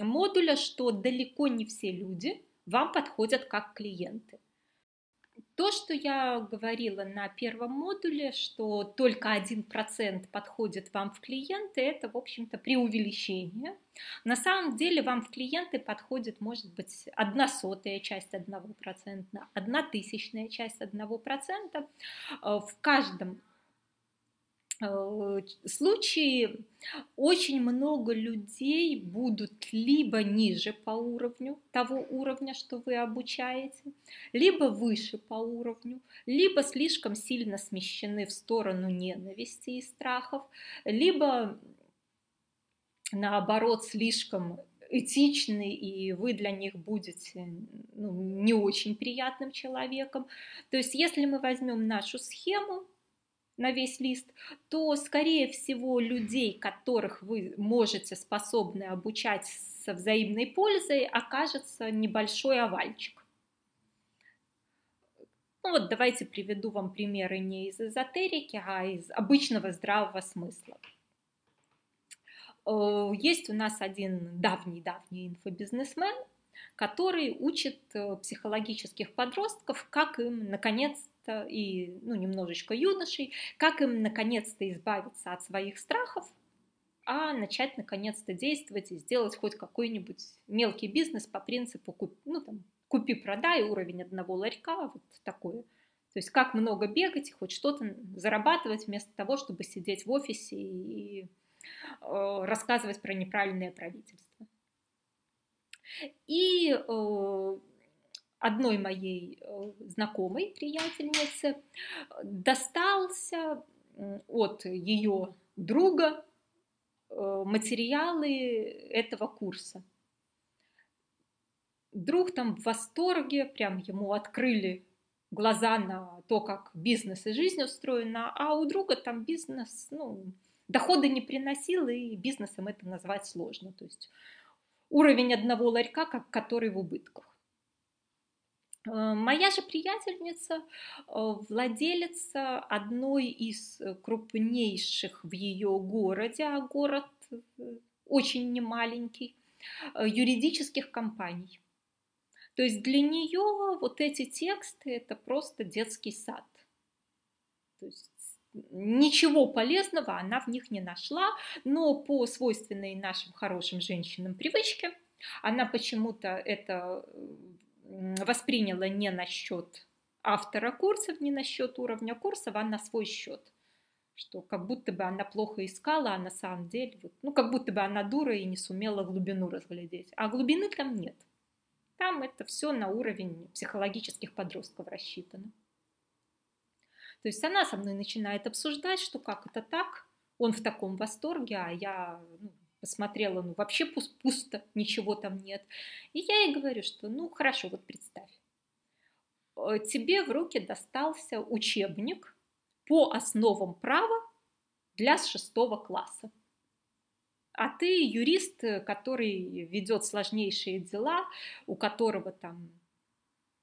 [SPEAKER 1] модуля, что далеко не все люди вам подходят как клиенты. То, что я говорила на первом модуле, что только один процент подходит вам в клиенты, это, в общем-то, преувеличение. На самом деле вам в клиенты подходит, может быть, одна сотая часть одного процента, одна тысячная часть одного процента. Э, в каждом случае очень много людей будут либо ниже по уровню того уровня, что вы обучаете, либо выше по уровню, либо слишком сильно смещены в сторону ненависти и страхов, либо наоборот слишком этичны, и вы для них будете ну, не очень приятным человеком. То есть, если мы возьмем нашу схему, на весь лист, то, скорее всего, людей, которых вы можете способны обучать со взаимной пользой, окажется небольшой овальчик. Ну вот давайте приведу вам примеры не из эзотерики, а из обычного здравого смысла. Э, есть у нас один давний-давний инфобизнесмен, который учит э, психологических подростков, как им наконец и ну, немножечко юношей, как им наконец-то избавиться от своих страхов, а начать наконец-то действовать и сделать хоть какой-нибудь мелкий бизнес по принципу ну, там, купи-продай, уровень одного ларька, вот такое. То есть как много бегать и хоть что-то зарабатывать вместо того, чтобы сидеть в офисе и э, рассказывать про неправильное правительство. И э, одной моей э, знакомой приятельнице достался от ее друга э, материалы этого курса. Друг там в восторге, прям ему открыли глаза на то, как бизнес и жизнь устроена, а у друга там бизнес, ну, доходы не приносил, и бизнесом это назвать сложно. То есть уровень одного ларька, как который в убытках. Э, моя же приятельница э, владелица одной из э, крупнейших в ее городе, а город очень немаленький, юридических компаний. То есть для нее вот эти тексты это просто детский сад. То есть ничего полезного она в них не нашла, но по свойственной нашим хорошим женщинам привычке она почему-то это восприняла не на счет автора курсов, не на счет уровня курсов, а на свой счет. Что как будто бы она плохо искала, а на самом деле, вот, ну как будто бы она дура и не сумела глубину разглядеть. А глубины там нет. Там это все на уровень психологических подростков рассчитано. То есть она со мной начинает обсуждать, что как это так, он в таком восторге, а я ну, посмотрела, ну вообще пусто, ничего там нет. И я ей говорю, что ну хорошо, вот представь, э, тебе в руки достался учебник по основам права для шестого класса. А ты юрист, который ведет сложнейшие дела, у которого там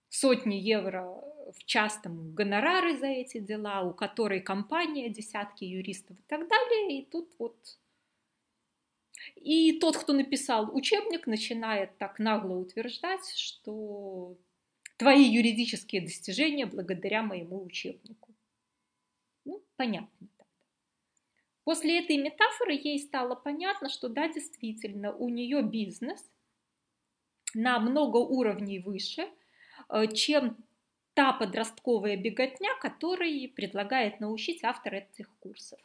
[SPEAKER 1] сотни евро в частом гонорары за эти дела, у которой компания, десятки юристов и так далее. И тут вот... И тот, кто написал учебник, начинает так нагло утверждать, что твои юридические достижения благодаря моему учебнику. Ну, понятно. После этой метафоры ей стало понятно, что да, действительно, у нее бизнес на много уровней выше, э, чем та подростковая беготня, которой предлагает научить автор этих курсов.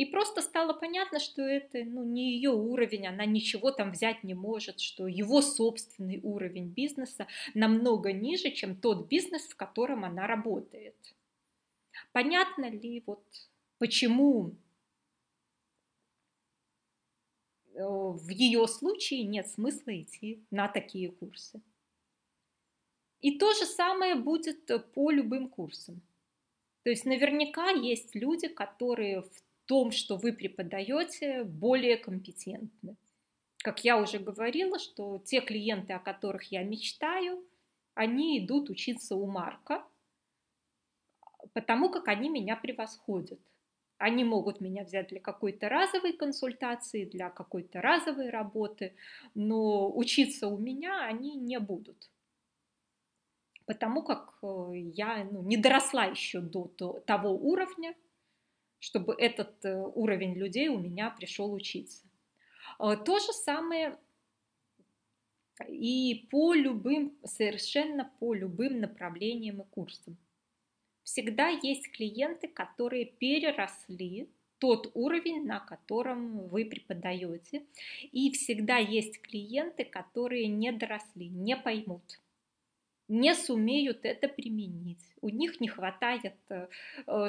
[SPEAKER 1] И просто стало понятно, что это ну, не ее уровень, она ничего там взять не может, что его собственный уровень бизнеса намного ниже, чем тот бизнес, в котором она работает. Понятно ли вот почему э, в ее случае нет смысла идти на такие курсы. И то же самое будет э, по любым курсам. То есть наверняка есть люди, которые в том, что вы преподаете, более компетентны. Как я уже говорила, что те клиенты, о которых я мечтаю, они идут учиться у Марка, потому как они меня превосходят. Они могут меня взять для какой-то разовой консультации, для какой-то разовой работы, но учиться у меня они не будут. Потому как э, я ну, не доросла еще до того уровня, чтобы этот э, уровень людей у меня пришел учиться. Э, то же самое и по любым, совершенно по любым направлениям и курсам всегда есть клиенты, которые переросли тот уровень, на котором вы преподаете. И всегда есть клиенты, которые не доросли, не поймут, не сумеют это применить. У них не хватает э,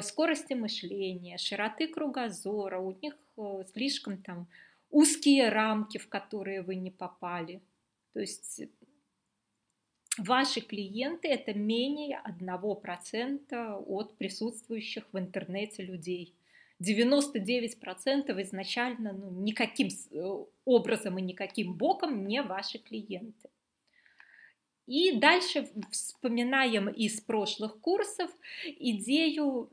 [SPEAKER 1] скорости мышления, широты кругозора, у них э, слишком там узкие рамки, в которые вы не попали. То есть ваши клиенты это менее 1% от присутствующих в интернете людей. 99% изначально ну, никаким э, образом и никаким боком не ваши клиенты. И дальше вспоминаем из прошлых курсов идею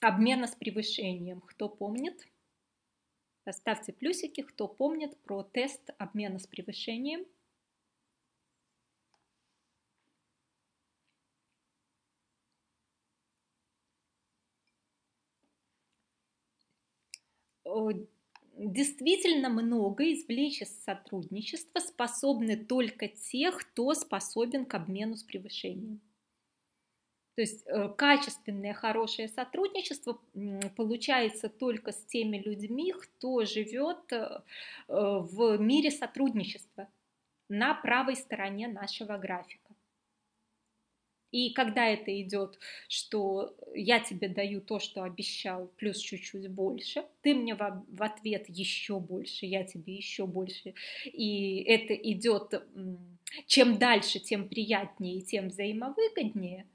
[SPEAKER 1] обмена с превышением. Кто помнит? Поставьте плюсики, кто помнит про тест обмена с превышением. Действительно много извлечь из сотрудничества способны только те, кто способен к обмену с превышением. То есть э, качественное, хорошее сотрудничество получается только с теми людьми, кто живет э, в мире сотрудничества на правой стороне нашего графика. И когда это идет, что я тебе даю то, что обещал, плюс чуть-чуть больше, ты мне в, в ответ еще больше, я тебе еще больше. И это идет, чем дальше, тем приятнее и тем взаимовыгоднее.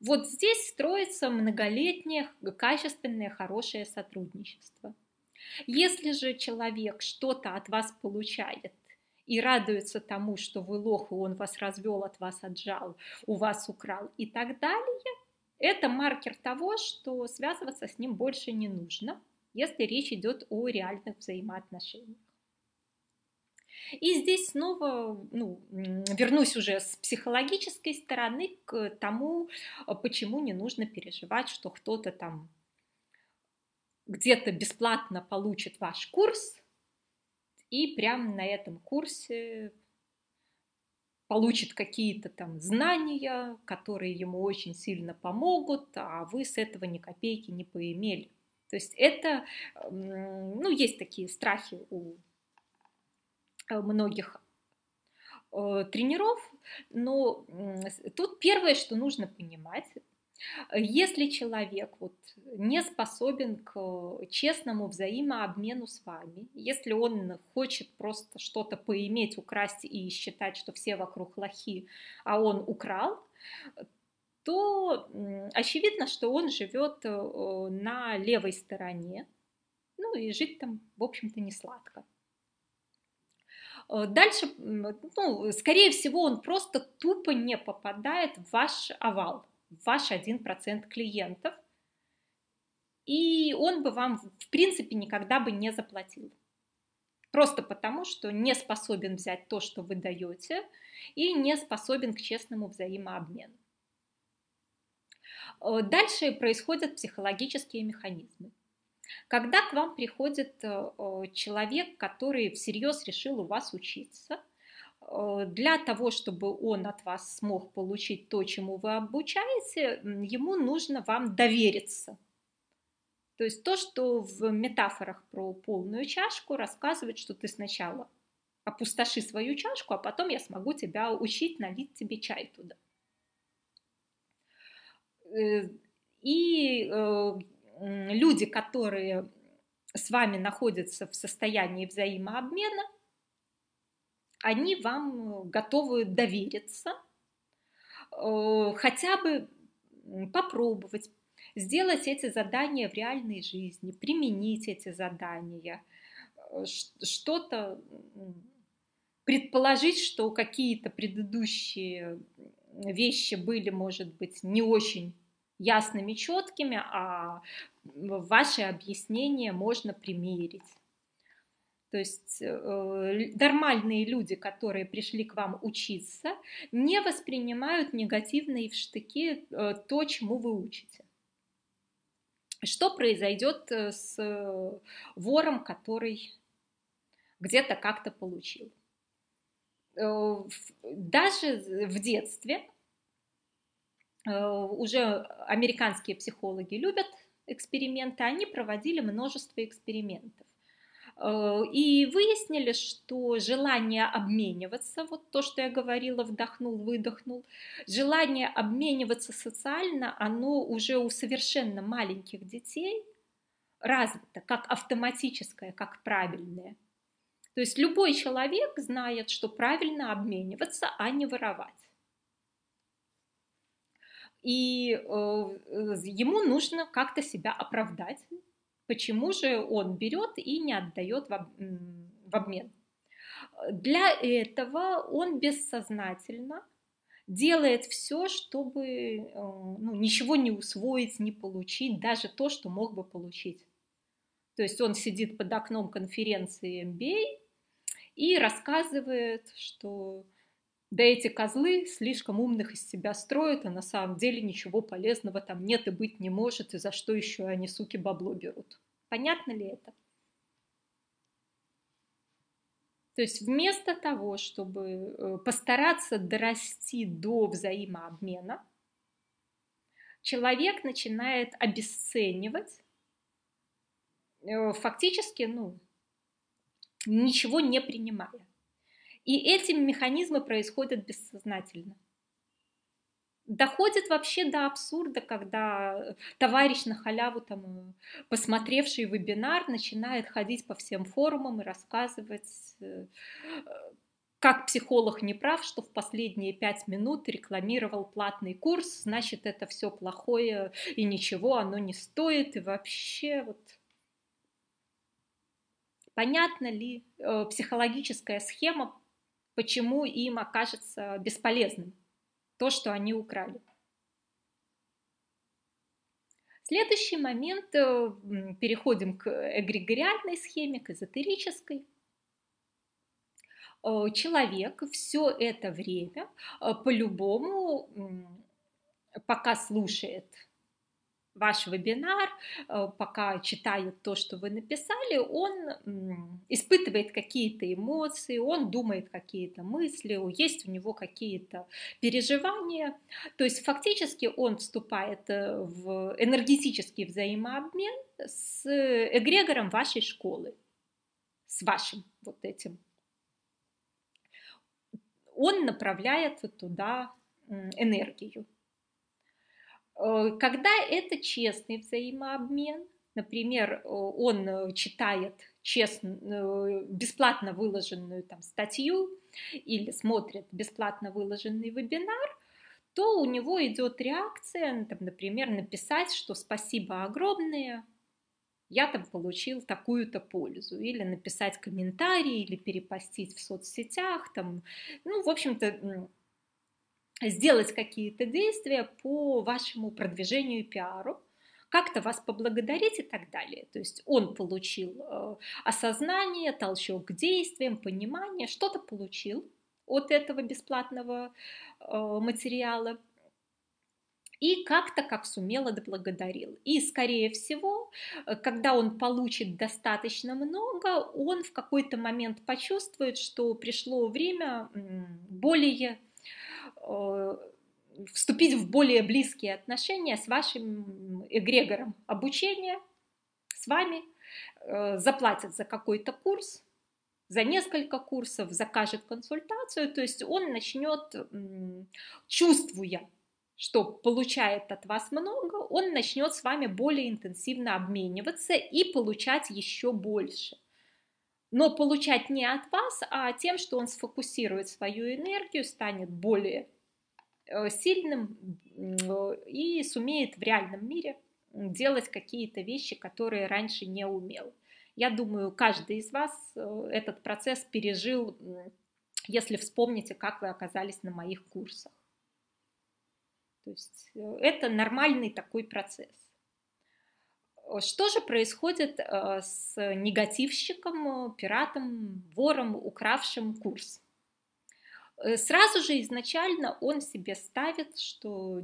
[SPEAKER 1] Вот здесь строится многолетнее, качественное, хорошее сотрудничество. Если же человек что-то от вас получает, и радуется тому, что вы лох, и он вас развел, от вас отжал, у вас украл и так далее, это маркер того, что связываться с ним больше не нужно, если речь идет о реальных взаимоотношениях. И здесь снова ну, вернусь уже с психологической стороны к тому, почему не нужно переживать, что кто-то там где-то бесплатно получит ваш курс, и прямо на этом курсе получит какие-то там знания, которые ему очень сильно помогут, а вы с этого ни копейки не поимели. То есть это, ну, есть такие страхи у э, многих э, тренеров, но тут первое, что нужно понимать, если человек вот не способен к честному взаимообмену с вами, если он хочет просто что-то поиметь, украсть и считать, что все вокруг лохи, а он украл, то очевидно, что он живет э, на левой стороне, ну и жить там, в общем-то, не сладко. Дальше, ну, скорее всего, он просто тупо не попадает в ваш овал, ваш 1% клиентов, и он бы вам, в принципе, никогда бы не заплатил. Просто потому, что не способен взять то, что вы даете, и не способен к честному взаимообмену. Э, дальше происходят психологические механизмы. Когда к вам приходит э, человек, который всерьез решил у вас учиться, для того, чтобы он от вас смог получить то, чему вы обучаете, ему нужно вам довериться – то есть то, что в метафорах про полную чашку рассказывает, что ты сначала опустоши свою чашку, а потом я смогу тебя учить налить тебе чай туда. Э, и э, люди, которые с вами находятся в состоянии взаимообмена, они вам готовы довериться, э, хотя бы попробовать, сделать эти задания в реальной жизни, применить эти задания, э, что-то предположить, что какие-то предыдущие вещи были, может быть, не очень ясными, четкими, а ваши объяснения можно примерить. То есть э, нормальные люди, которые пришли к вам учиться, не воспринимают негативно и в штыки э, то, чему вы учите что произойдет э, с э, вором, который где-то как-то получил. Э, даже в детстве уже американские психологи любят эксперименты, они проводили множество экспериментов. Э, и выяснили, что желание обмениваться, вот то, что я говорила, вдохнул, выдохнул, желание обмениваться социально, оно уже у совершенно маленьких детей развито, как автоматическое, как правильное. То есть любой человек знает, что правильно обмениваться, а не воровать. И э, ему нужно как-то себя оправдать, почему же он берет и не отдает в обмен. Для этого он бессознательно делает все, чтобы э, ну, ничего не усвоить, не получить, даже то, что мог бы получить. То есть он сидит под окном конференции MBA и рассказывает, что да эти козлы слишком умных из себя строят, а на самом деле ничего полезного там нет и быть не может, и за что еще они, суки, бабло берут. Понятно ли это? То есть вместо того, чтобы э, постараться дорасти до взаимообмена, человек начинает обесценивать, э, фактически, ну, ничего не принимая. И эти механизмы происходят бессознательно. Доходит вообще до абсурда, когда товарищ на халяву, там, посмотревший вебинар, начинает ходить по всем форумам и рассказывать, э, как психолог не прав, что в последние пять минут рекламировал платный курс, значит, это все плохое и ничего оно не стоит, и вообще вот понятна ли э, психологическая схема, почему им окажется бесполезным то, что они украли. Следующий момент, э, переходим к эгрегориальной схеме, к эзотерической. Э, человек все это время э, по-любому, пока слушает ваш вебинар, э, пока читает то, что вы написали, он испытывает какие-то эмоции, он думает какие-то мысли, есть у него какие-то переживания. То есть фактически он вступает э, в энергетический взаимообмен с эгрегором вашей школы, с вашим вот этим. Он направляет туда энергию. Э, когда это честный взаимообмен, например, он э, читает честно, э, бесплатно выложенную там, статью или смотрит бесплатно выложенный вебинар, то у него идет реакция, там, например, написать, что спасибо огромное, я там получил такую-то пользу, или написать комментарий, или перепостить в соцсетях, там, ну, в общем-то, сделать какие-то действия по вашему продвижению и пиару, как-то вас поблагодарить и так далее. То есть он получил э, осознание, толчок к действиям, понимание, что-то получил от этого бесплатного э, материала – и как-то как сумел отблагодарил. И, скорее всего, когда он получит достаточно много, он в какой-то момент почувствует, что пришло время более вступить в более близкие отношения с вашим эгрегором обучения, с вами, э, заплатит за какой-то курс, за несколько курсов, закажет консультацию, то есть он начнет, чувствуя что получает от вас много, он начнет с вами более интенсивно обмениваться и получать еще больше. Но получать не от вас, а тем, что он сфокусирует свою энергию, станет более э, сильным и сумеет в реальном мире делать какие-то вещи, которые раньше не умел. Я думаю, каждый из вас э, этот процесс пережил, если вспомните, как вы оказались на моих курсах. То есть э, это нормальный такой процесс. Что же происходит э, с негативщиком, пиратом, вором, укравшим курс? Э, сразу же изначально он себе ставит, что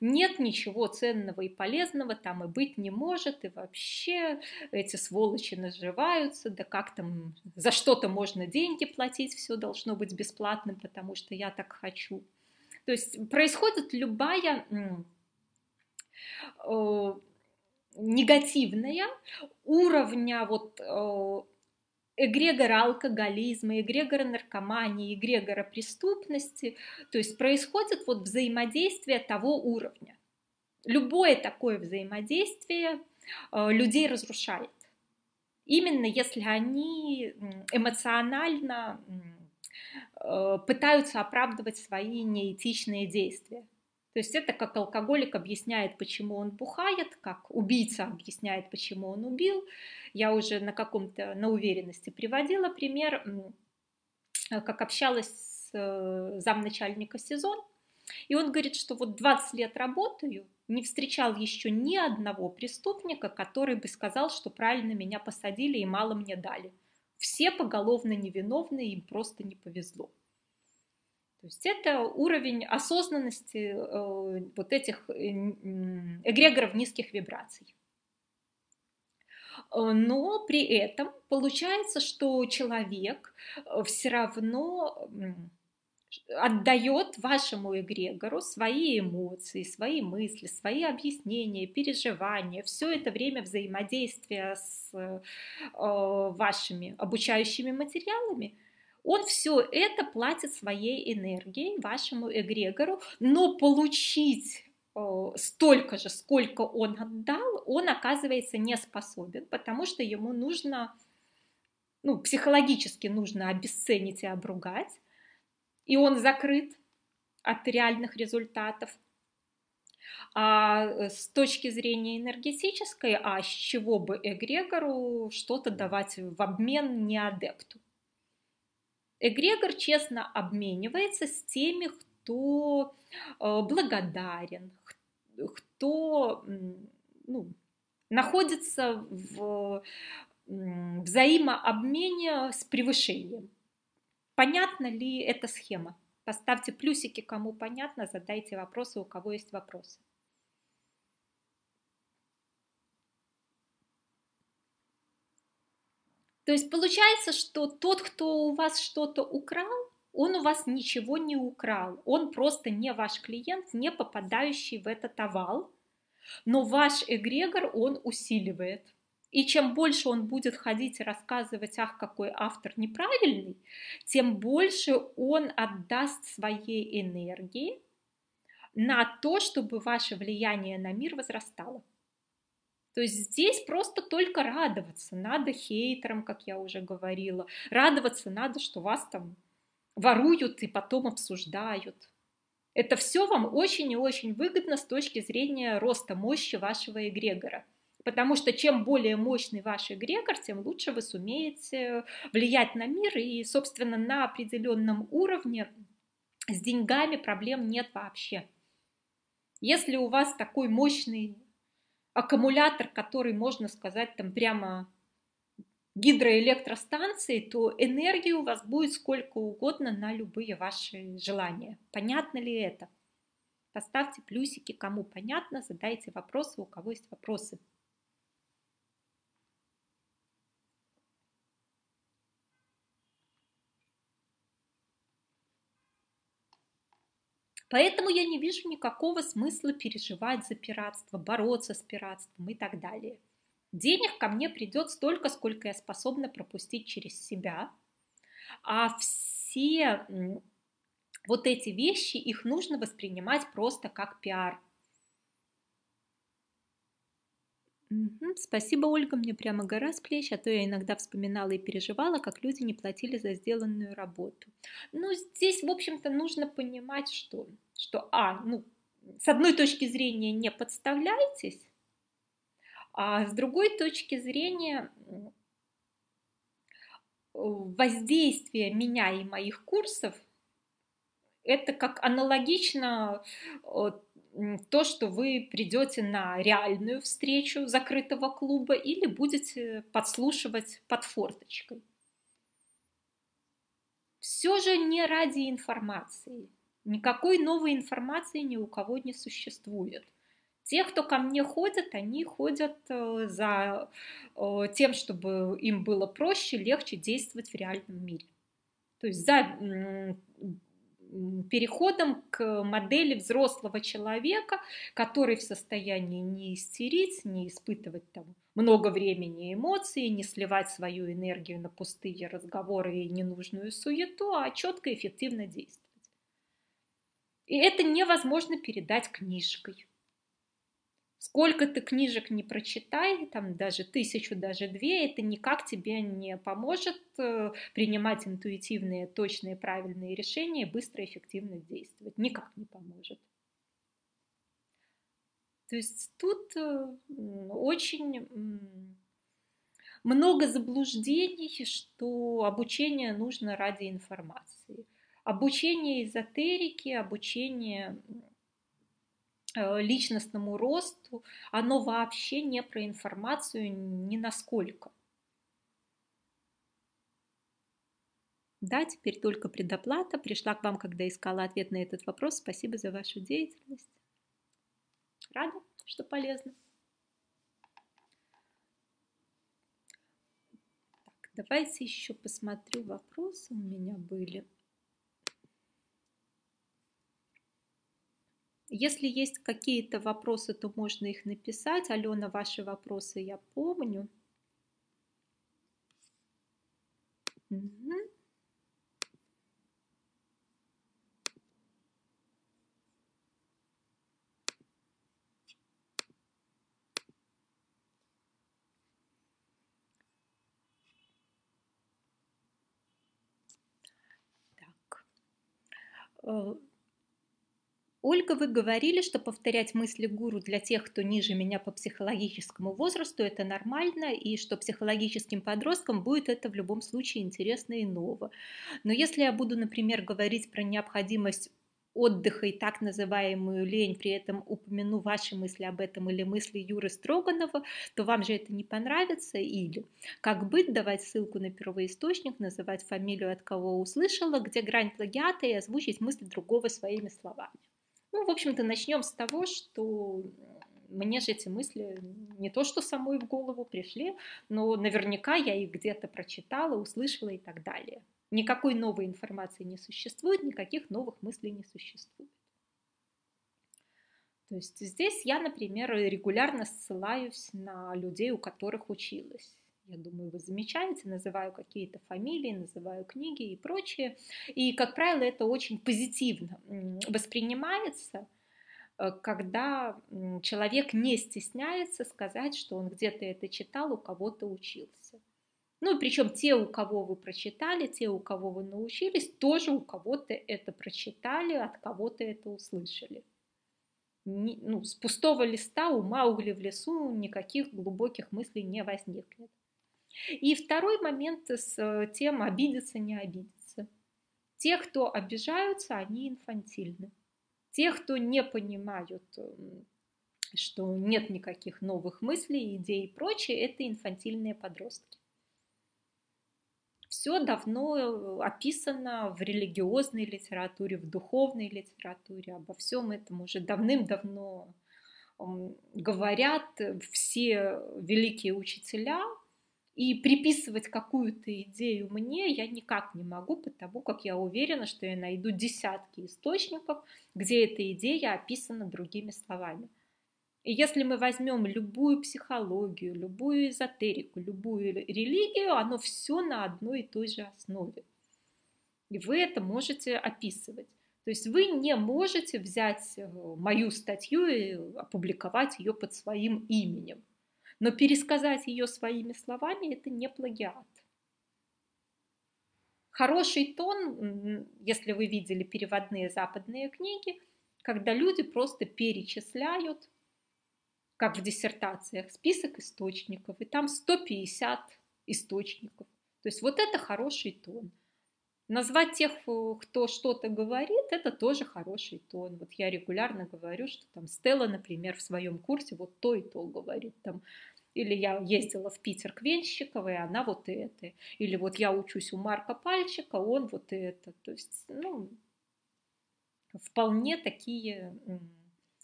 [SPEAKER 1] нет ничего ценного и полезного там и быть не может, и вообще эти сволочи наживаются, да как там за что-то можно деньги платить, все должно быть бесплатным, потому что я так хочу. То есть происходит любая негативная уровня вот эгрегора алкоголизма, эгрегора наркомании, эгрегора преступности. То есть происходит вот взаимодействие того уровня. Любое такое взаимодействие людей разрушает. Именно если они эмоционально Э, пытаются оправдывать свои неэтичные действия. То есть это как алкоголик объясняет, почему он бухает, как убийца объясняет, почему он убил. Я уже на каком-то, на уверенности приводила пример, как общалась с э, замначальника сезон, и он говорит, что вот 20 лет работаю, не встречал еще ни одного преступника, который бы сказал, что правильно меня посадили и мало мне дали все поголовно невиновны, им просто не повезло. То есть это уровень осознанности э, вот этих э, эгрегоров низких вибраций. Э, но при этом получается, что человек все равно отдает вашему эгрегору свои эмоции, свои мысли, свои объяснения, переживания, все это время взаимодействия с вашими обучающими материалами, он все это платит своей энергией вашему эгрегору, но получить э, столько же, сколько он отдал, он оказывается не способен, потому что ему нужно, ну, психологически нужно обесценить и обругать, и он закрыт от реальных результатов. А э, с точки зрения энергетической, а с чего бы эгрегору что-то давать в обмен не адепту? Эгрегор честно обменивается с теми, кто э, благодарен, кто ну, находится в взаимообмене с превышением. Понятна ли эта схема? Поставьте плюсики, кому понятно, задайте вопросы, у кого есть вопросы. То есть получается, что тот, кто у вас что-то украл, он у вас ничего не украл. Он просто не ваш клиент, не попадающий в этот овал. Но ваш эгрегор он усиливает. И чем больше он будет ходить и рассказывать, ах, какой автор неправильный, тем больше он отдаст своей энергии на то, чтобы ваше влияние на мир возрастало. То есть здесь просто только радоваться надо хейтерам, как я уже говорила. Радоваться надо, что вас там воруют и потом обсуждают. Это все вам очень и очень выгодно с точки зрения роста мощи вашего эгрегора. Потому что чем более мощный ваш эгрегор, тем лучше вы сумеете влиять на мир. И, собственно, на определенном уровне с деньгами проблем нет вообще. Если у вас такой мощный аккумулятор, который, можно сказать, там прямо гидроэлектростанции, то энергии у вас будет сколько угодно на любые ваши желания. Понятно ли это? Поставьте плюсики, кому понятно, задайте вопросы, у кого есть вопросы. Поэтому я не вижу никакого смысла переживать за пиратство, бороться с пиратством и так далее. Денег ко мне придет столько, сколько я способна пропустить через себя, а все вот эти вещи, их нужно воспринимать просто как пиар. Угу. Спасибо, Ольга, мне прямо гора с плеч, а то я иногда вспоминала и переживала, как люди не платили за сделанную работу. Ну, здесь, в общем-то, нужно понимать, что, что а, ну, с одной точки зрения не подставляйтесь, а с другой точки зрения воздействие меня и моих курсов это как аналогично то, что вы придете на реальную встречу закрытого клуба или будете подслушивать под форточкой. Все же не ради информации. Никакой новой информации ни у кого не существует. Те, кто ко мне ходят, они ходят э, за э, тем, чтобы им было проще, легче действовать в реальном мире. То есть за переходом к модели взрослого человека, который в состоянии не истерить, не испытывать там много времени и эмоций, не сливать свою энергию на пустые разговоры и ненужную суету, а четко и эффективно действовать. И это невозможно передать книжкой. Сколько ты книжек не прочитай, там даже тысячу, даже две, это никак тебе не поможет э, принимать интуитивные, точные, правильные решения, быстро и эффективно действовать. Никак не поможет. То есть тут э, очень много заблуждений, что обучение нужно ради информации. Обучение эзотерики, обучение личностному росту, оно вообще не про информацию ни насколько. Да, теперь только предоплата. Пришла к вам, когда искала ответ на этот вопрос. Спасибо за вашу деятельность. Рада, что полезно. Так, давайте еще посмотрю вопросы у меня были. Если есть какие-то вопросы, то можно их написать. Алена, ваши вопросы я помню. Так. Ольга, вы говорили, что повторять мысли гуру для тех, кто ниже меня по психологическому возрасту, это нормально, и что психологическим подросткам будет это в любом случае интересно и ново. Но если я буду, например, говорить про необходимость отдыха и так называемую лень, при этом упомяну ваши мысли об этом или мысли Юры Строганова, то вам же это не понравится. Или как быть, давать ссылку на первоисточник, называть фамилию, от кого услышала, где грань плагиата и озвучить мысли другого своими словами. Ну, в общем-то, начнем с того, что мне же эти мысли не то что самой в голову пришли, но наверняка я их где-то прочитала, услышала и так далее. Никакой новой информации не существует, никаких новых мыслей не существует. То есть здесь я, например, регулярно ссылаюсь на людей, у которых училась я думаю, вы замечаете, называю какие-то фамилии, называю книги и прочее. И, как правило, это очень позитивно воспринимается, э, когда человек не стесняется сказать, что он где-то это читал, у кого-то учился. Ну, причем те, у кого вы прочитали, те, у кого вы научились, тоже у кого-то это прочитали, от кого-то это услышали. ну, с пустого листа у Маугли в лесу никаких глубоких мыслей не возникнет. И второй момент с э, тем обидеться, не обидеться. Те, кто обижаются, они инфантильны. Те, кто не понимают, что нет никаких новых мыслей, идей и прочее, это инфантильные подростки. Все давно э, описано в религиозной литературе, в духовной литературе. Обо всем этом уже давным-давно говорят все великие учителя, и приписывать какую-то идею мне я никак не могу, потому как я уверена, что я найду десятки источников, где эта идея описана другими словами. И если мы возьмем любую психологию, любую эзотерику, любую религию, оно все на одной и той же основе. И вы это можете описывать. То есть вы не можете взять э, мою статью и опубликовать ее под своим именем. Но пересказать ее своими словами – это не плагиат. Хороший тон, если вы видели переводные западные книги, когда люди просто перечисляют, как в диссертациях, список источников, и там 150 источников. То есть вот это хороший тон. Назвать тех, кто что-то говорит, это тоже хороший тон. Вот я регулярно говорю, что там Стелла, например, в своем курсе вот то и то говорит. Там, или я ездила в Питер к Венщиковой, она вот это. Или вот я учусь у Марка Пальчика, он вот это. То есть, ну, вполне такие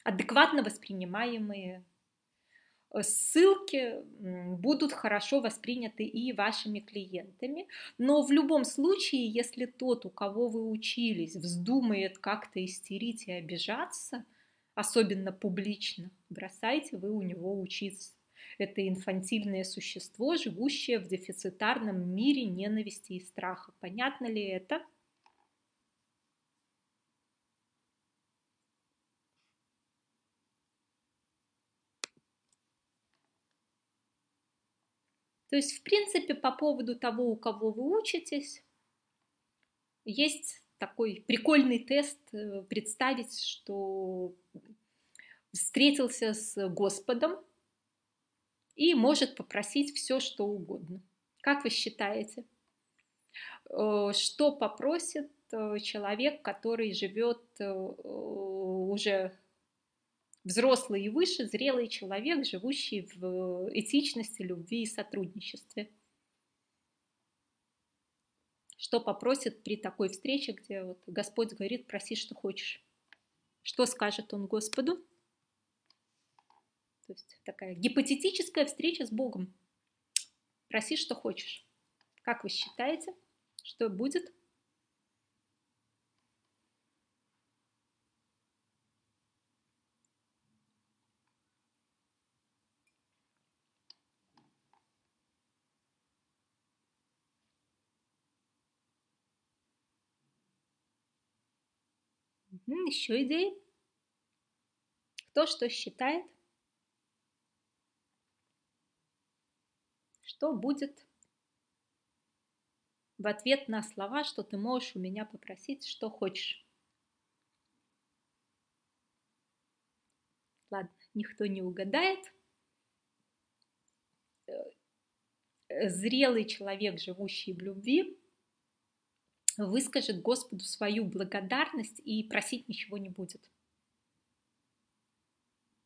[SPEAKER 1] адекватно воспринимаемые ссылки будут хорошо восприняты и вашими клиентами. Но в любом случае, если тот, у кого вы учились, вздумает как-то истерить и обижаться, особенно публично, бросайте вы у него учиться. Это инфантильное существо, живущее в дефицитарном мире ненависти и страха. Понятно ли это? То есть, в принципе, по поводу того, у кого вы учитесь, есть такой прикольный тест э, представить, что встретился с Господом и может попросить все, что угодно. Как вы считаете, э, что попросит э, человек, который живет уже взрослый и выше, зрелый человек, живущий в этичности, любви и сотрудничестве. Что попросит при такой встрече, где вот Господь говорит, проси, что хочешь. Что скажет он Господу? То есть такая гипотетическая встреча с Богом. Проси, что хочешь. Как вы считаете, что будет? Еще идеи? Кто что считает? Что будет в ответ на слова, что ты можешь у меня попросить, что хочешь? Ладно, никто не угадает. Э, зрелый человек, живущий в любви, выскажет Господу свою благодарность и просить ничего не будет.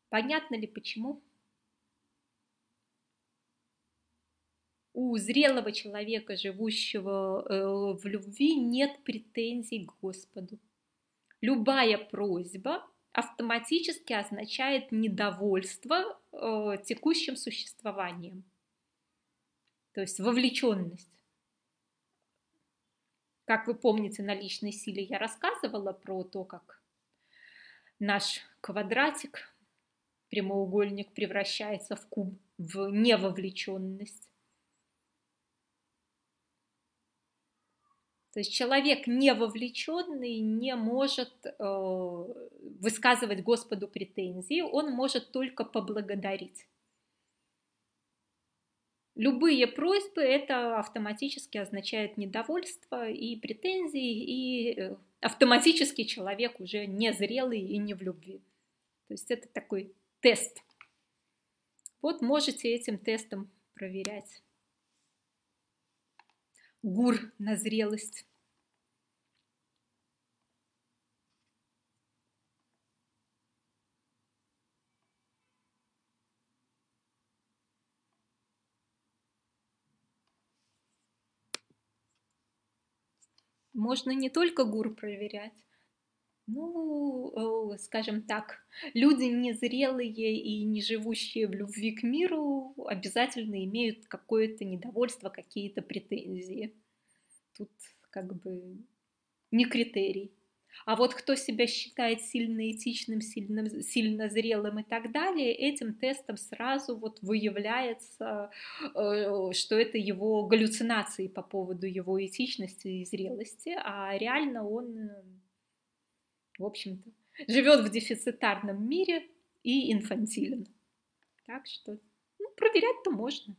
[SPEAKER 1] Понятно ли почему? У зрелого человека, живущего э, в любви, нет претензий к Господу. Любая просьба автоматически означает недовольство э, текущим существованием, то есть вовлеченность. Как вы помните, на личной силе я рассказывала про то, как наш квадратик, прямоугольник превращается в куб, в невовлеченность. То есть человек невовлеченный не может э, высказывать Господу претензии, он может только поблагодарить. Любые просьбы это автоматически означает недовольство и претензии, и э, автоматически человек уже незрелый и не в любви. То есть это такой тест. Вот можете этим тестом проверять. ГУР на зрелость. Можно не только ГУР проверять, ну, скажем так, люди незрелые и не живущие в любви к миру обязательно имеют какое-то недовольство, какие-то претензии. Тут как бы не критерий. А вот кто себя считает сильно этичным, сильно, сильно зрелым и так далее, этим тестом сразу вот выявляется, э, что это его галлюцинации по поводу его этичности и зрелости, а реально он, в общем-то, живет в дефицитарном мире и инфантилен. Так что ну, проверять-то можно.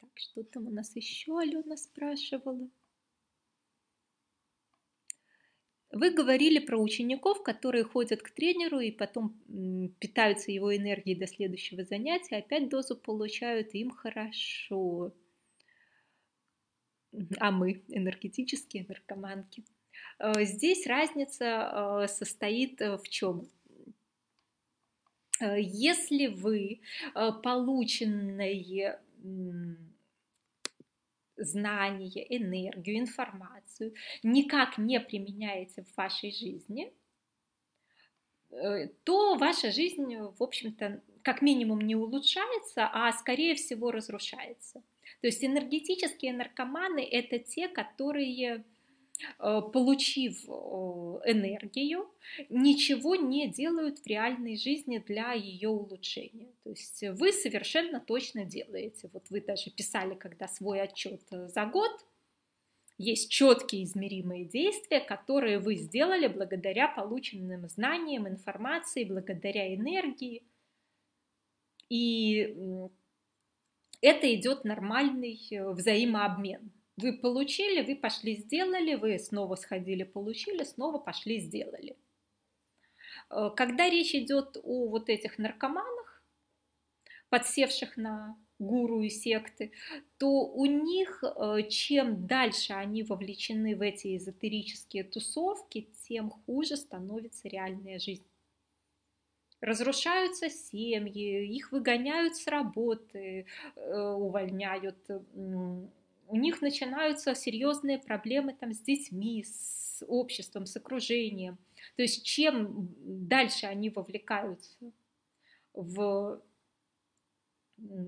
[SPEAKER 1] Так, что там у нас еще Алена спрашивала? Вы говорили про учеников, которые ходят к тренеру и потом питаются его энергией до следующего занятия, опять дозу получают, им хорошо. А мы, энергетические наркоманки. Э, здесь разница э, состоит э, в чем? Если вы полученные знания, энергию, информацию никак не применяете в вашей жизни, то ваша жизнь, в общем-то, как минимум не улучшается, а скорее всего разрушается. То есть энергетические наркоманы – это те, которые получив э, энергию, ничего не делают в реальной жизни для ее улучшения. То есть вы совершенно точно делаете. Вот вы даже писали, когда свой отчет э, за год, есть четкие измеримые действия, которые вы сделали благодаря полученным знаниям, информации, благодаря энергии. И это идет нормальный взаимообмен. Вы получили, вы пошли сделали, вы снова сходили, получили, снова пошли сделали. Э, когда речь идет о вот этих наркоманах, подсевших на гуру и секты, то у них, э, чем дальше они вовлечены в эти эзотерические тусовки, тем хуже становится реальная жизнь. Разрушаются семьи, их выгоняют с работы, э, увольняют, у них начинаются серьезные проблемы там с детьми, с обществом, с окружением. То есть чем дальше они вовлекаются в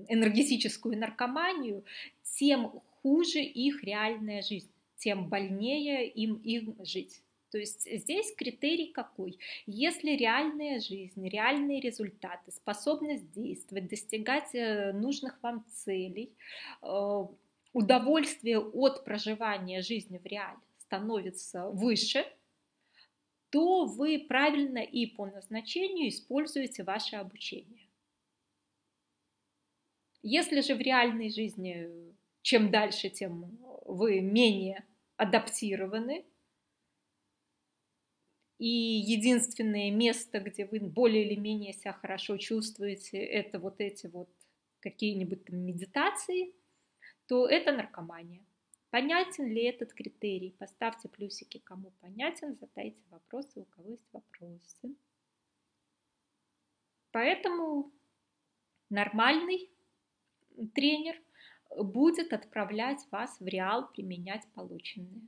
[SPEAKER 1] энергетическую наркоманию, тем хуже их реальная жизнь, тем больнее им, им жить. То есть здесь критерий какой? Если реальная жизнь, реальные результаты, способность действовать, достигать э, нужных вам целей, э, удовольствие от проживания жизни в реале становится выше, то вы правильно и по назначению используете ваше обучение. Если же в реальной жизни чем дальше, тем вы менее адаптированы, и единственное место, где вы более или менее себя хорошо чувствуете, это вот эти вот какие-нибудь медитации – то это наркомания. Понятен ли этот критерий? Поставьте плюсики, кому понятен, задайте вопросы, у кого есть вопросы. Поэтому нормальный тренер будет отправлять вас в реал применять полученное.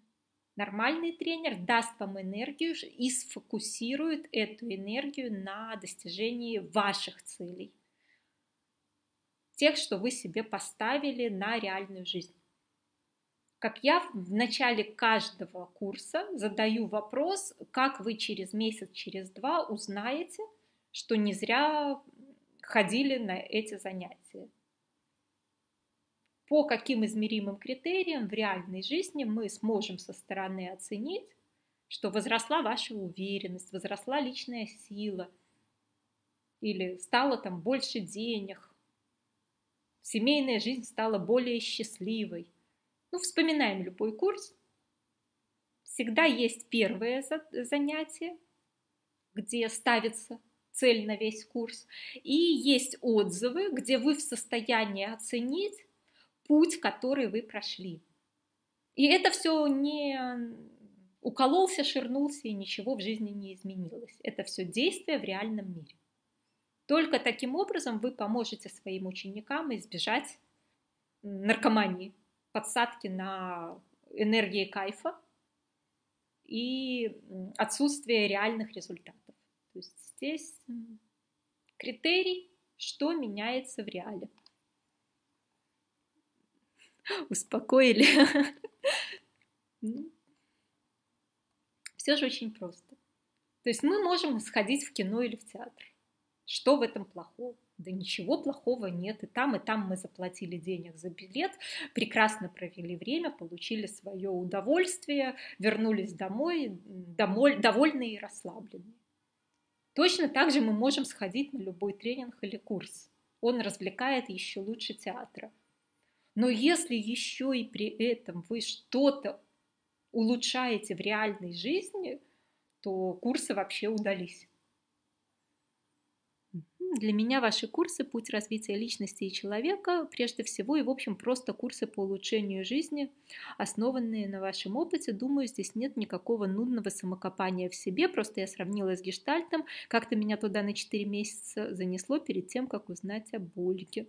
[SPEAKER 1] Нормальный тренер даст вам энергию и сфокусирует эту энергию на достижении ваших целей тех, что вы себе поставили на реальную жизнь. Как я в начале каждого курса задаю вопрос, как вы через месяц, через два узнаете, что не зря ходили на эти занятия. По каким измеримым критериям в реальной жизни мы сможем со стороны оценить, что возросла ваша уверенность, возросла личная сила, или стало там больше денег, семейная жизнь стала более счастливой. Ну, вспоминаем любой курс. Всегда есть первое занятие, где ставится цель на весь курс, и есть отзывы, где вы в состоянии оценить путь, который вы прошли. И это все не укололся, ширнулся, и ничего в жизни не изменилось. Это все действие в реальном мире. Только таким образом вы поможете своим ученикам избежать наркомании, подсадки на энергии кайфа и отсутствие реальных результатов. То есть здесь критерий, что меняется в реале. Успокоили. Все же очень просто. То есть мы можем сходить в кино или в театр. Что в этом плохого? Да ничего плохого нет. И там, и там мы заплатили денег за билет, прекрасно провели время, получили свое удовольствие, вернулись домой, домой довольные и расслабленные. Точно так же мы можем сходить на любой тренинг или курс. Он развлекает еще лучше театра. Но если еще и при этом вы что-то улучшаете в реальной жизни, то курсы вообще удались. Для меня ваши курсы «Путь развития личности и человека» прежде всего и, в общем, просто курсы по улучшению жизни, основанные на вашем опыте. Думаю, здесь нет никакого нудного самокопания в себе, просто я сравнила с гештальтом, как-то меня туда на 4 месяца занесло перед тем, как узнать об Ольге.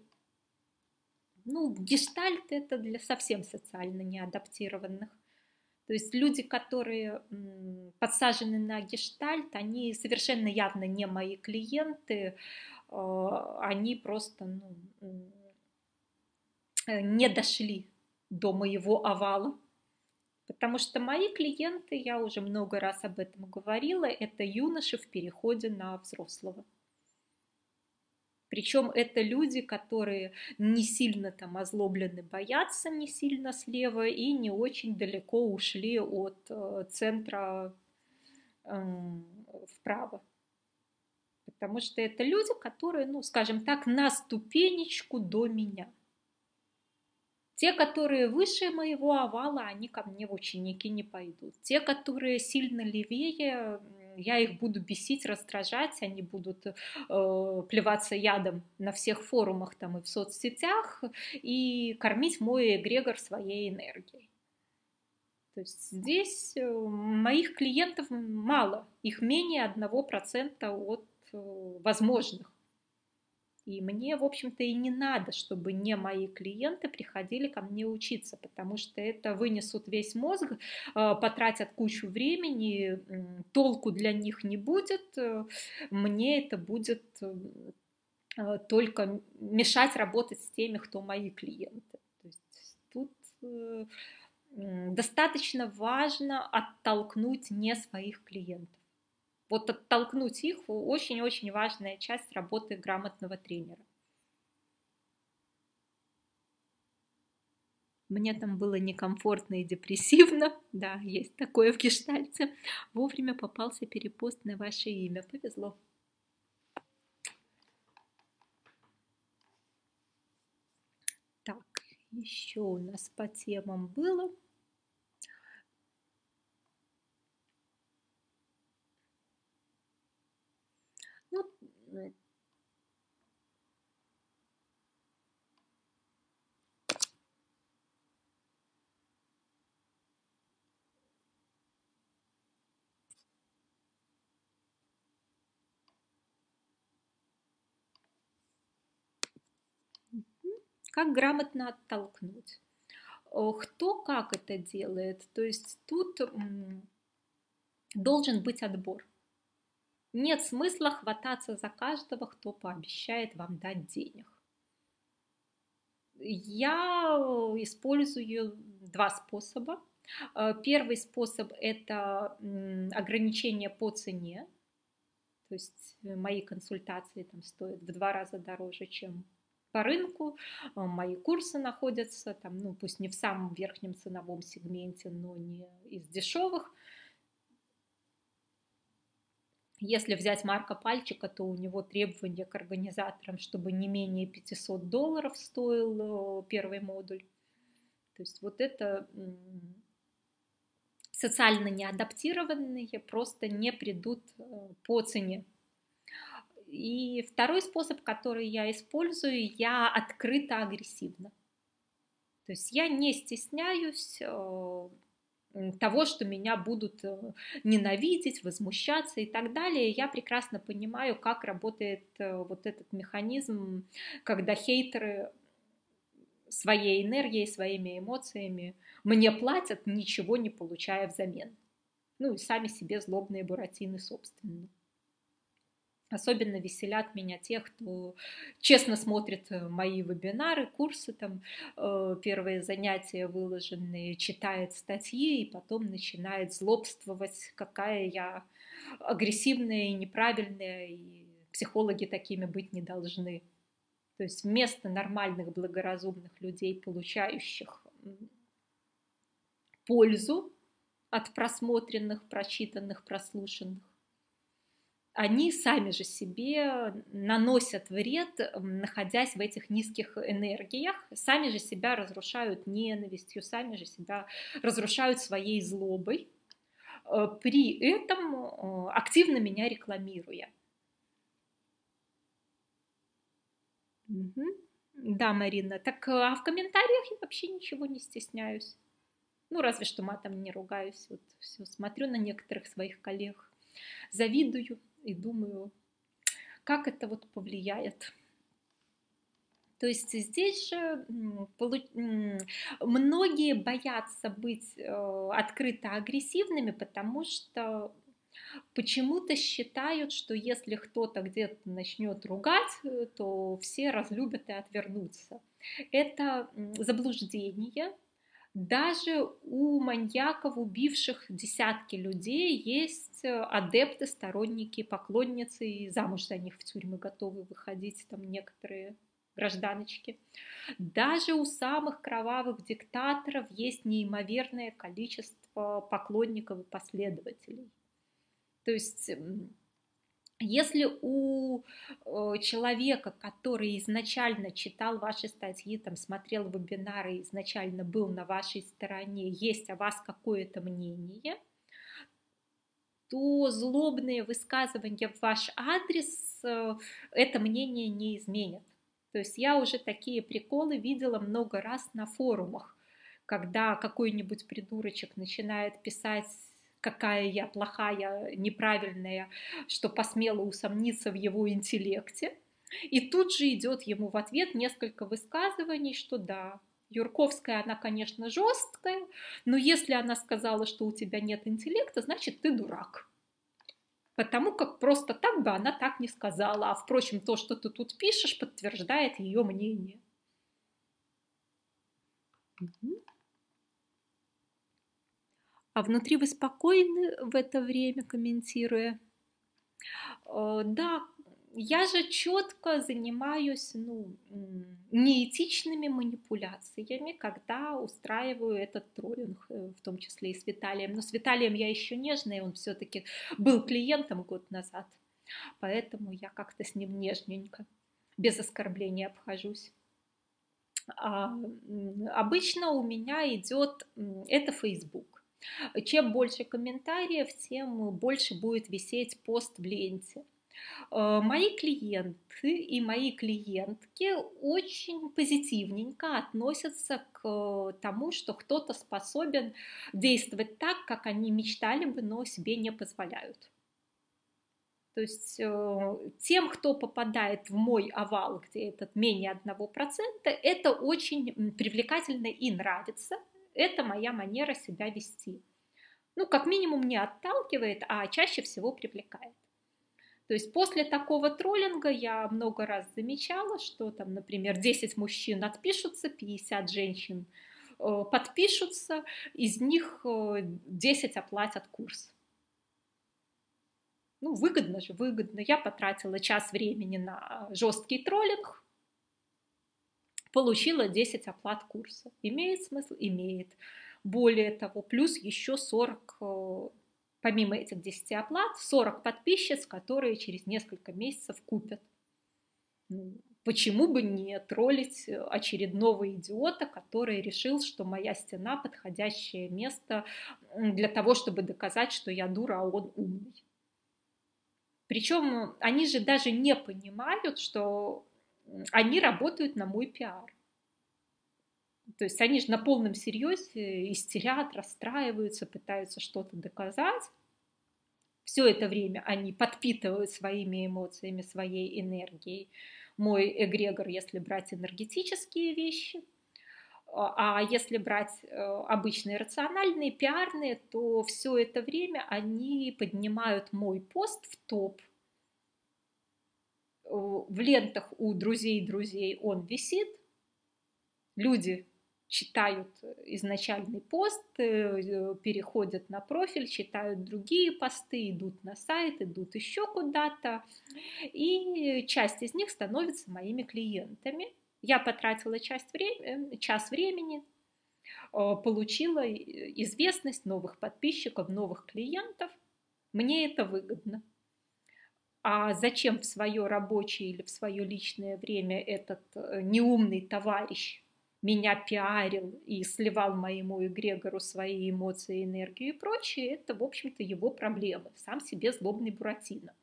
[SPEAKER 1] Ну, гештальт – это для совсем социально неадаптированных. То есть люди, которые подсажены на гештальт, они совершенно явно не мои клиенты, а, они просто ну, э, не дошли до моего овала. Потому что мои клиенты, я уже много раз об этом говорила, это юноши в переходе на взрослого. Причем это люди, которые не сильно там озлоблены, боятся не сильно слева и не очень далеко ушли от э, центра эм, вправо. Потому что это люди, которые, ну, скажем так, на ступенечку до меня. Те, которые выше моего овала, они ко мне в ученики не пойдут. Те, которые сильно левее, я их буду бесить, раздражать, они будут э, плеваться ядом на всех форумах там и в соцсетях и кормить мой эгрегор своей энергией. То есть здесь э, моих клиентов мало, их менее 1% от э, возможных. И мне, в общем-то, и не надо, чтобы не мои клиенты приходили ко мне учиться, потому что это вынесут весь мозг, э, потратят кучу времени, толку для них не будет, э, мне это будет э, только мешать работать с теми, кто мои клиенты. То есть тут достаточно важно оттолкнуть не своих клиентов. Вот оттолкнуть их очень-очень важная часть работы грамотного тренера. Мне там было некомфортно и депрессивно. Да, есть такое в гештальте. Вовремя попался перепост на ваше имя. Повезло. Так, еще у нас по темам было. Как грамотно оттолкнуть? Кто как это делает? То есть тут должен быть отбор. Нет смысла хвататься за каждого, кто пообещает вам дать денег. Я использую два способа. Э, первый способ – это ограничение по цене. То есть мои консультации там стоят в два раза дороже, чем по рынку. Э, мои курсы находятся там, ну пусть не в самом верхнем ценовом сегменте, но не из дешевых. Если взять Марка Пальчика, то у него требования к организаторам, чтобы не менее 500 долларов стоил э, первый модуль. То есть вот это социально неадаптированные просто не придут э, по цене. И второй способ, который я использую, я открыто агрессивно. То есть я не стесняюсь э, того, что меня будут э, ненавидеть, возмущаться и так далее. Я прекрасно понимаю, как работает вот этот механизм, когда хейтеры своей энергией, своими эмоциями мне платят, ничего не получая взамен. Ну и сами себе злобные буратины, собственно. Особенно веселят меня те, кто честно смотрит э, мои вебинары, курсы, там э, первые занятия выложенные, читает статьи и потом начинает злобствовать, какая я агрессивная и неправильная, и психологи такими быть не должны. То есть вместо нормальных, благоразумных людей, получающих пользу от просмотренных, прочитанных, прослушанных, они сами же себе наносят вред, находясь в этих низких энергиях, сами же себя разрушают ненавистью, сами же себя разрушают своей злобой, э, при этом э, активно меня рекламируя. Угу. Да, Марина. Так а в комментариях я вообще ничего не стесняюсь. Ну, разве что матом не ругаюсь. Вот все, смотрю на некоторых своих коллег, завидую и думаю, как это вот повлияет. То есть здесь же многие боятся быть э, открыто агрессивными, потому что почему-то считают, что если кто-то где-то начнет ругать, э, то все разлюбят и отвернутся. Это заблуждение. Даже у маньяков, убивших десятки людей, есть э, адепты, сторонники, поклонницы, и замуж за них в тюрьмы готовы выходить там некоторые гражданочки. Даже у самых кровавых диктаторов есть неимоверное количество поклонников и последователей. То есть если у э, человека, который изначально читал ваши статьи, там, смотрел вебинары, изначально был на вашей стороне, есть о вас какое-то мнение, то злобные высказывания в ваш адрес э, это мнение не изменят. То есть я уже такие приколы видела много раз на форумах, когда какой-нибудь придурочек начинает писать какая я плохая, неправильная, что посмела усомниться в его интеллекте. И тут же идет ему в ответ несколько высказываний, что да, Юрковская, она, конечно, жесткая, но если она сказала, что у тебя нет интеллекта, значит, ты дурак. Потому как просто так бы она так не сказала. А, впрочем, то, что ты тут пишешь, подтверждает ее мнение. Угу. А внутри вы спокойны в это время, комментируя? Э, да, я же четко занимаюсь ну, неэтичными манипуляциями, когда устраиваю этот троллинг, э, в том числе и с Виталием. Но с Виталием я еще нежная, он все-таки был клиентом год назад, поэтому я как-то с ним нежненько, без оскорбления обхожусь. А, обычно у меня идет это Facebook. Чем больше комментариев, тем больше будет висеть пост в ленте. Э, мои клиенты и мои клиентки очень позитивненько относятся к тому, что кто-то способен действовать так, как они мечтали бы, но себе не позволяют. То есть э, тем, кто попадает в мой овал, где этот менее 1%, это очень привлекательно и нравится – это моя манера себя вести. Ну, как минимум не отталкивает, а чаще всего привлекает. То есть после такого троллинга я много раз замечала, что там, например, 10 мужчин отпишутся, 50 женщин э, подпишутся, из них 10 э, оплатят курс. Ну, выгодно же, выгодно. Я потратила час времени на жесткий троллинг, получила 10 оплат курса. Имеет смысл? Имеет. Более того, плюс еще 40, э, помимо этих 10 оплат, 40 подписчиц, которые через несколько месяцев купят. Ну, почему бы не троллить очередного идиота, который решил, что моя стена подходящее место для того, чтобы доказать, что я дура, а он умный. Причем они же даже не понимают, что они работают на мой пиар. То есть они же на полном серьезе истерят, расстраиваются, пытаются что-то доказать. Все это время они подпитывают своими эмоциями, своей энергией мой эгрегор, если брать энергетические вещи. А если брать э, обычные рациональные, пиарные, то все это время они поднимают мой пост в топ. В лентах у друзей друзей он висит. Люди читают изначальный пост, э, переходят на профиль, читают другие посты, идут на сайт, идут еще куда-то, и часть из них становится моими клиентами. Я потратила часть времени, час времени, э, получила известность новых подписчиков, новых клиентов. Мне это выгодно. А зачем в свое рабочее или в свое личное время этот э, неумный товарищ меня пиарил и сливал моему эгрегору свои эмоции, энергию и прочее, это, в общем-то, его проблемы. Сам себе злобный Буратино.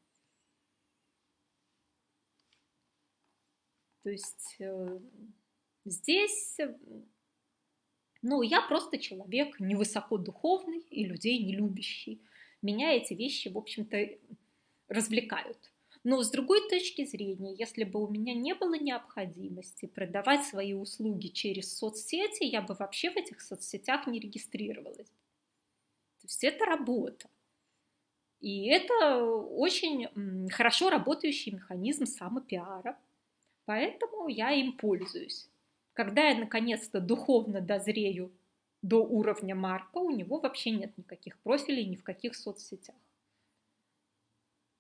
[SPEAKER 1] То есть э, здесь, э, ну, я просто человек невысокодуховный и людей не любящий. Меня эти вещи, в общем-то, развлекают. Но с другой точки зрения, если бы у меня не было необходимости продавать свои услуги через соцсети, я бы вообще в этих соцсетях не регистрировалась. То есть это работа. И это очень хорошо работающий механизм самопиара. Поэтому я им пользуюсь. Когда я наконец-то духовно дозрею до уровня Марка, у него вообще нет никаких профилей ни в каких соцсетях.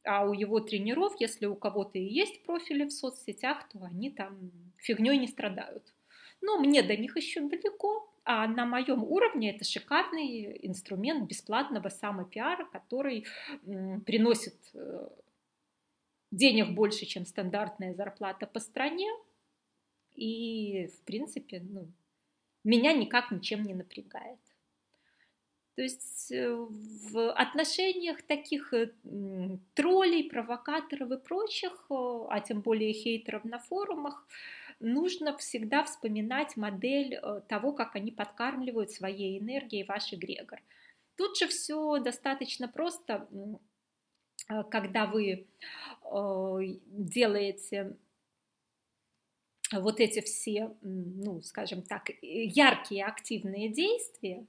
[SPEAKER 1] А у его тренеров, если у кого-то и есть профили в соцсетях, то они там фигней не страдают. Но мне до них еще далеко, а на моем уровне это шикарный инструмент бесплатного самопиара, который приносит э, денег больше, чем стандартная зарплата по стране. И, в принципе, ну, меня никак ничем не напрягает. То есть э, в отношениях таких э, троллей, провокаторов и прочих, э, а тем более хейтеров на форумах, нужно всегда вспоминать модель того, как они подкармливают своей энергией ваш эгрегор. Тут же все достаточно просто, когда вы делаете вот эти все, ну, скажем так, яркие активные действия,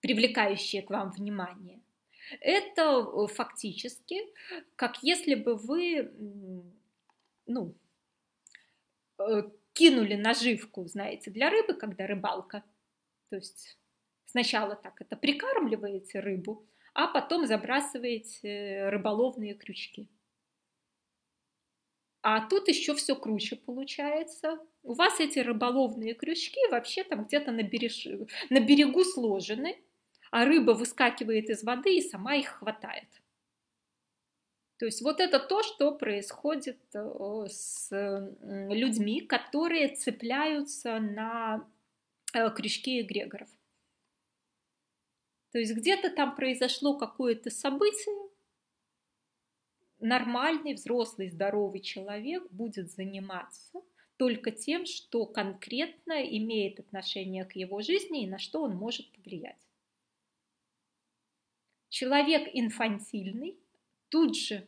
[SPEAKER 1] привлекающее к вам внимание. Это э, фактически как если бы вы ну, э, кинули наживку, знаете, для рыбы, когда рыбалка. То есть сначала так это прикармливаете рыбу, а потом забрасываете рыболовные крючки. А тут еще все круче получается. У вас эти рыболовные крючки вообще там где-то на, береж... на берегу сложены, а рыба выскакивает из воды и сама их хватает. То есть вот это то, что происходит э, с людьми, которые цепляются на э, крючки эгрегоров. То есть где-то там произошло какое-то событие, нормальный, взрослый, здоровый человек будет заниматься только тем, что конкретно имеет отношение к его жизни и на что он может повлиять. Человек инфантильный тут же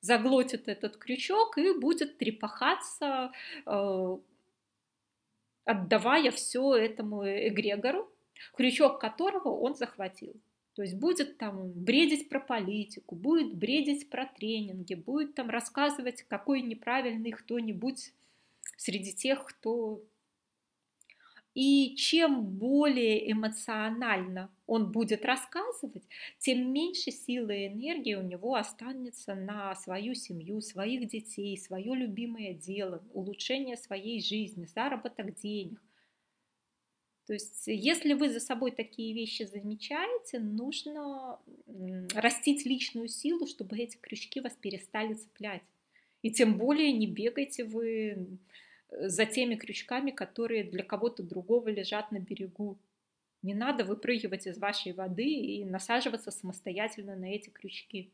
[SPEAKER 1] заглотит этот крючок и будет трепахаться, э, отдавая все этому эгрегору, крючок которого он захватил. То есть будет там бредить про политику, будет бредить про тренинги, будет там рассказывать, какой неправильный кто-нибудь среди тех, кто и чем более эмоционально он будет рассказывать, тем меньше силы и энергии у него останется на свою семью, своих детей, свое любимое дело, улучшение своей жизни, заработок денег. То есть, если вы за собой такие вещи замечаете, нужно растить личную силу, чтобы эти крючки вас перестали цеплять. И тем более не бегайте вы за теми крючками, которые для кого-то другого лежат на берегу. Не надо выпрыгивать из вашей воды и насаживаться самостоятельно на эти крючки.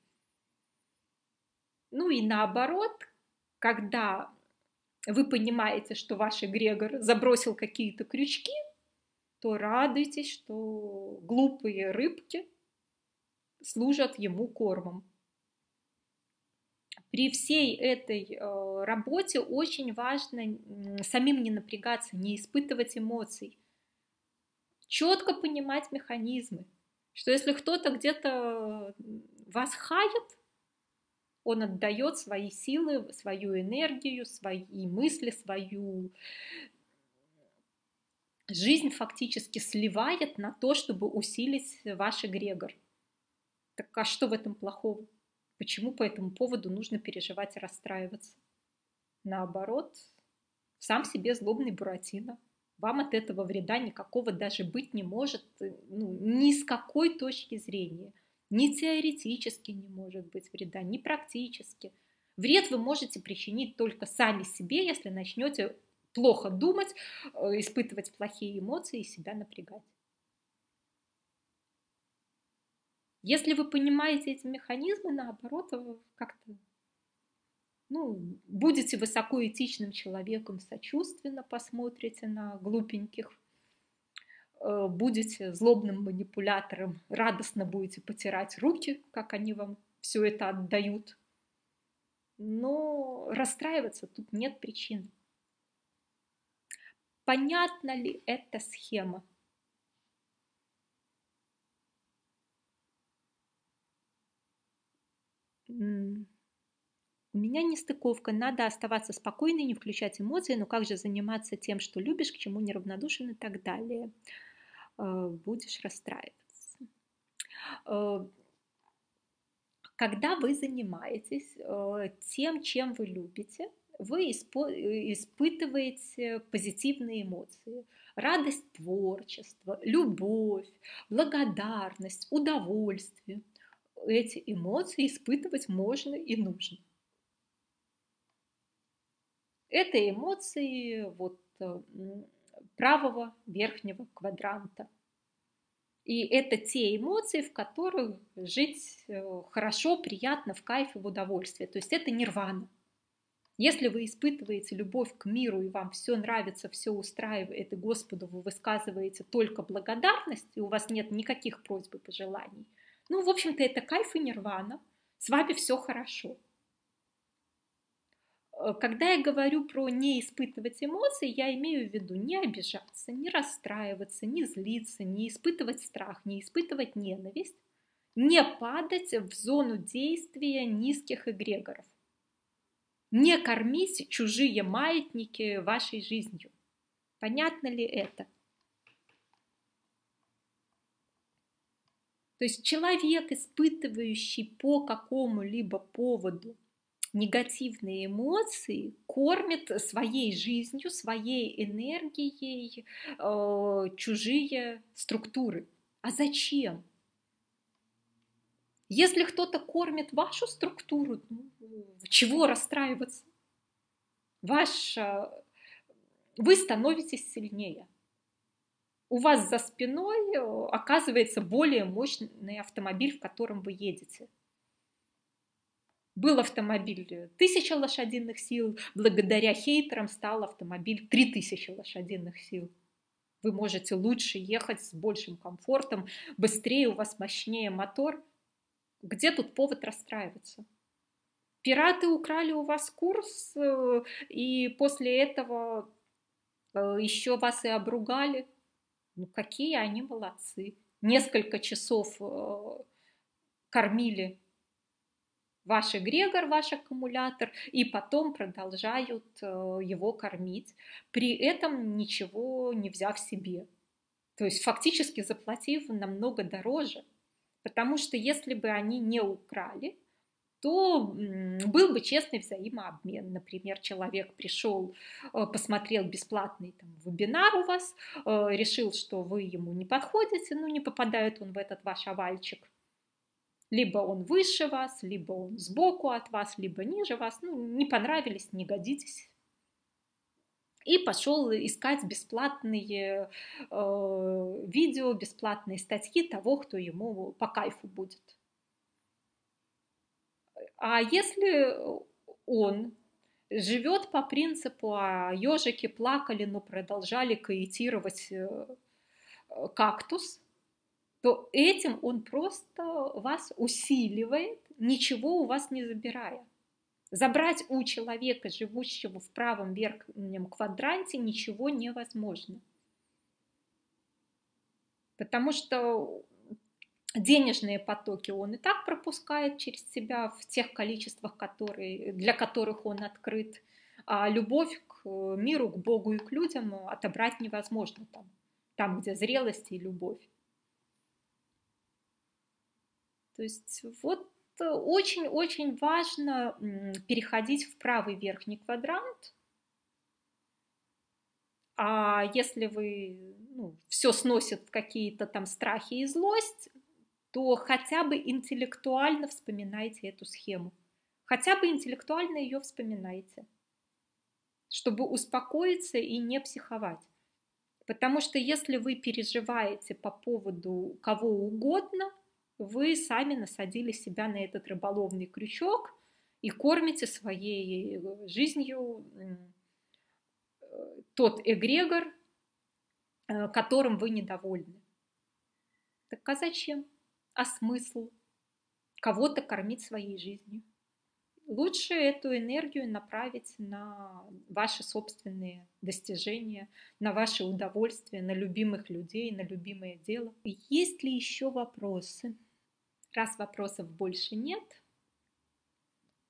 [SPEAKER 1] Ну и наоборот, когда вы понимаете, что ваш эгрегор забросил какие-то крючки, то радуйтесь, что глупые рыбки служат ему кормом. При всей этой э, работе очень важно самим не напрягаться, не испытывать эмоций, четко понимать механизмы, что если кто-то где-то вас хает, он отдает свои силы, свою энергию, свои мысли, свою жизнь фактически сливает на то, чтобы усилить ваш эгрегор. Так а что в этом плохого? Почему по этому поводу нужно переживать и расстраиваться? Наоборот, сам себе злобный Буратино. Вам от этого вреда никакого даже быть не может, ну, ни с какой точки зрения. Ни теоретически не может быть вреда, ни практически. Вред вы можете причинить только сами себе, если начнете плохо думать, э, испытывать плохие эмоции и себя напрягать. Если вы понимаете эти механизмы, наоборот, как-то ну, будете высокоэтичным человеком, сочувственно посмотрите на глупеньких, э, будете злобным манипулятором, радостно будете потирать руки, как они вам все это отдают. Но расстраиваться тут нет причин. Понятна ли эта схема? У меня нестыковка, надо оставаться спокойной, не включать эмоции, но как же заниматься тем, что любишь, к чему неравнодушен и так далее. Э, будешь расстраиваться. Э, когда вы занимаетесь э, тем, чем вы любите, вы испытываете позитивные эмоции. Радость творчества, любовь, благодарность, удовольствие. Эти эмоции испытывать можно и нужно. Это эмоции вот правого верхнего квадранта. И это те эмоции, в которых жить э, хорошо, приятно, в кайф и в удовольствие. То есть это нирвана. Если вы испытываете любовь к миру, и вам все нравится, все устраивает, и Господу вы высказываете только благодарность, и у вас нет никаких просьб и пожеланий, ну, в общем-то, это кайф и нирвана, с вами все хорошо. Э, когда я говорю про не испытывать эмоции, я имею в виду не обижаться, не расстраиваться, не злиться, не испытывать страх, не испытывать ненависть, не падать в зону действия низких эгрегоров. Не кормить чужие маятники вашей жизнью. Понятно ли это? То есть человек, испытывающий по какому-либо поводу негативные эмоции, кормит своей жизнью, своей энергией э, чужие структуры. А зачем? Если кто-то кормит вашу структуру, ну, чего расстраиваться? Ваш, вы становитесь сильнее. У вас за спиной э, оказывается более мощный автомобиль, в котором вы едете. Был автомобиль 1000 лошадиных сил, благодаря хейтерам стал автомобиль 3000 лошадиных сил. Вы можете лучше ехать с большим комфортом, быстрее, у вас мощнее мотор – где тут повод расстраиваться? Пираты украли у вас курс, э, и после этого э, еще вас и обругали. Ну какие они молодцы. Несколько часов э, кормили ваш эгрегор, ваш аккумулятор, и потом продолжают его кормить, при этом ничего не взяв себе. То есть фактически заплатив намного дороже – Потому что если бы они не украли, то был бы честный взаимообмен. Например, человек пришел, э, посмотрел бесплатный там, вебинар у вас, э, решил, что вы ему не подходите, ну не попадает он в этот ваш овальчик. Либо он выше вас, либо он сбоку от вас, либо ниже вас. Ну, не понравились, не годитесь. И пошел искать бесплатные э, видео, бесплатные статьи того, кто ему по кайфу будет. А если он живет по принципу, а ежики плакали, но продолжали каитировать э, кактус, то этим он просто вас усиливает, ничего у вас не забирая. Забрать у человека, живущего в правом верхнем квадранте, ничего невозможно. Потому что денежные потоки он и так пропускает через себя в тех количествах, которые, для которых он открыт. А любовь к миру, к Богу и к людям отобрать невозможно там, там где зрелость и любовь. То есть вот очень-очень важно переходить в правый верхний квадрант. А если вы ну, все сносит какие-то там страхи и злость, то хотя бы интеллектуально вспоминайте эту схему. Хотя бы интеллектуально ее вспоминайте, чтобы успокоиться и не психовать. Потому что если вы переживаете по поводу кого угодно, вы сами насадили себя на этот рыболовный крючок и кормите своей жизнью тот эгрегор, э, которым вы недовольны. Так а зачем? а смысл кого-то кормить своей жизнью. Лучше эту энергию направить на ваши собственные достижения, на ваше удовольствие, на любимых людей, на любимое дело. Есть ли еще вопросы? Раз вопросов больше нет,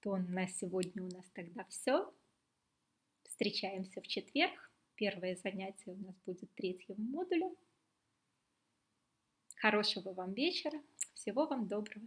[SPEAKER 1] то на сегодня у нас тогда все. Встречаемся в четверг. Первое занятие у нас будет третьего модуля. Хорошего вам вечера. Всего вам доброго.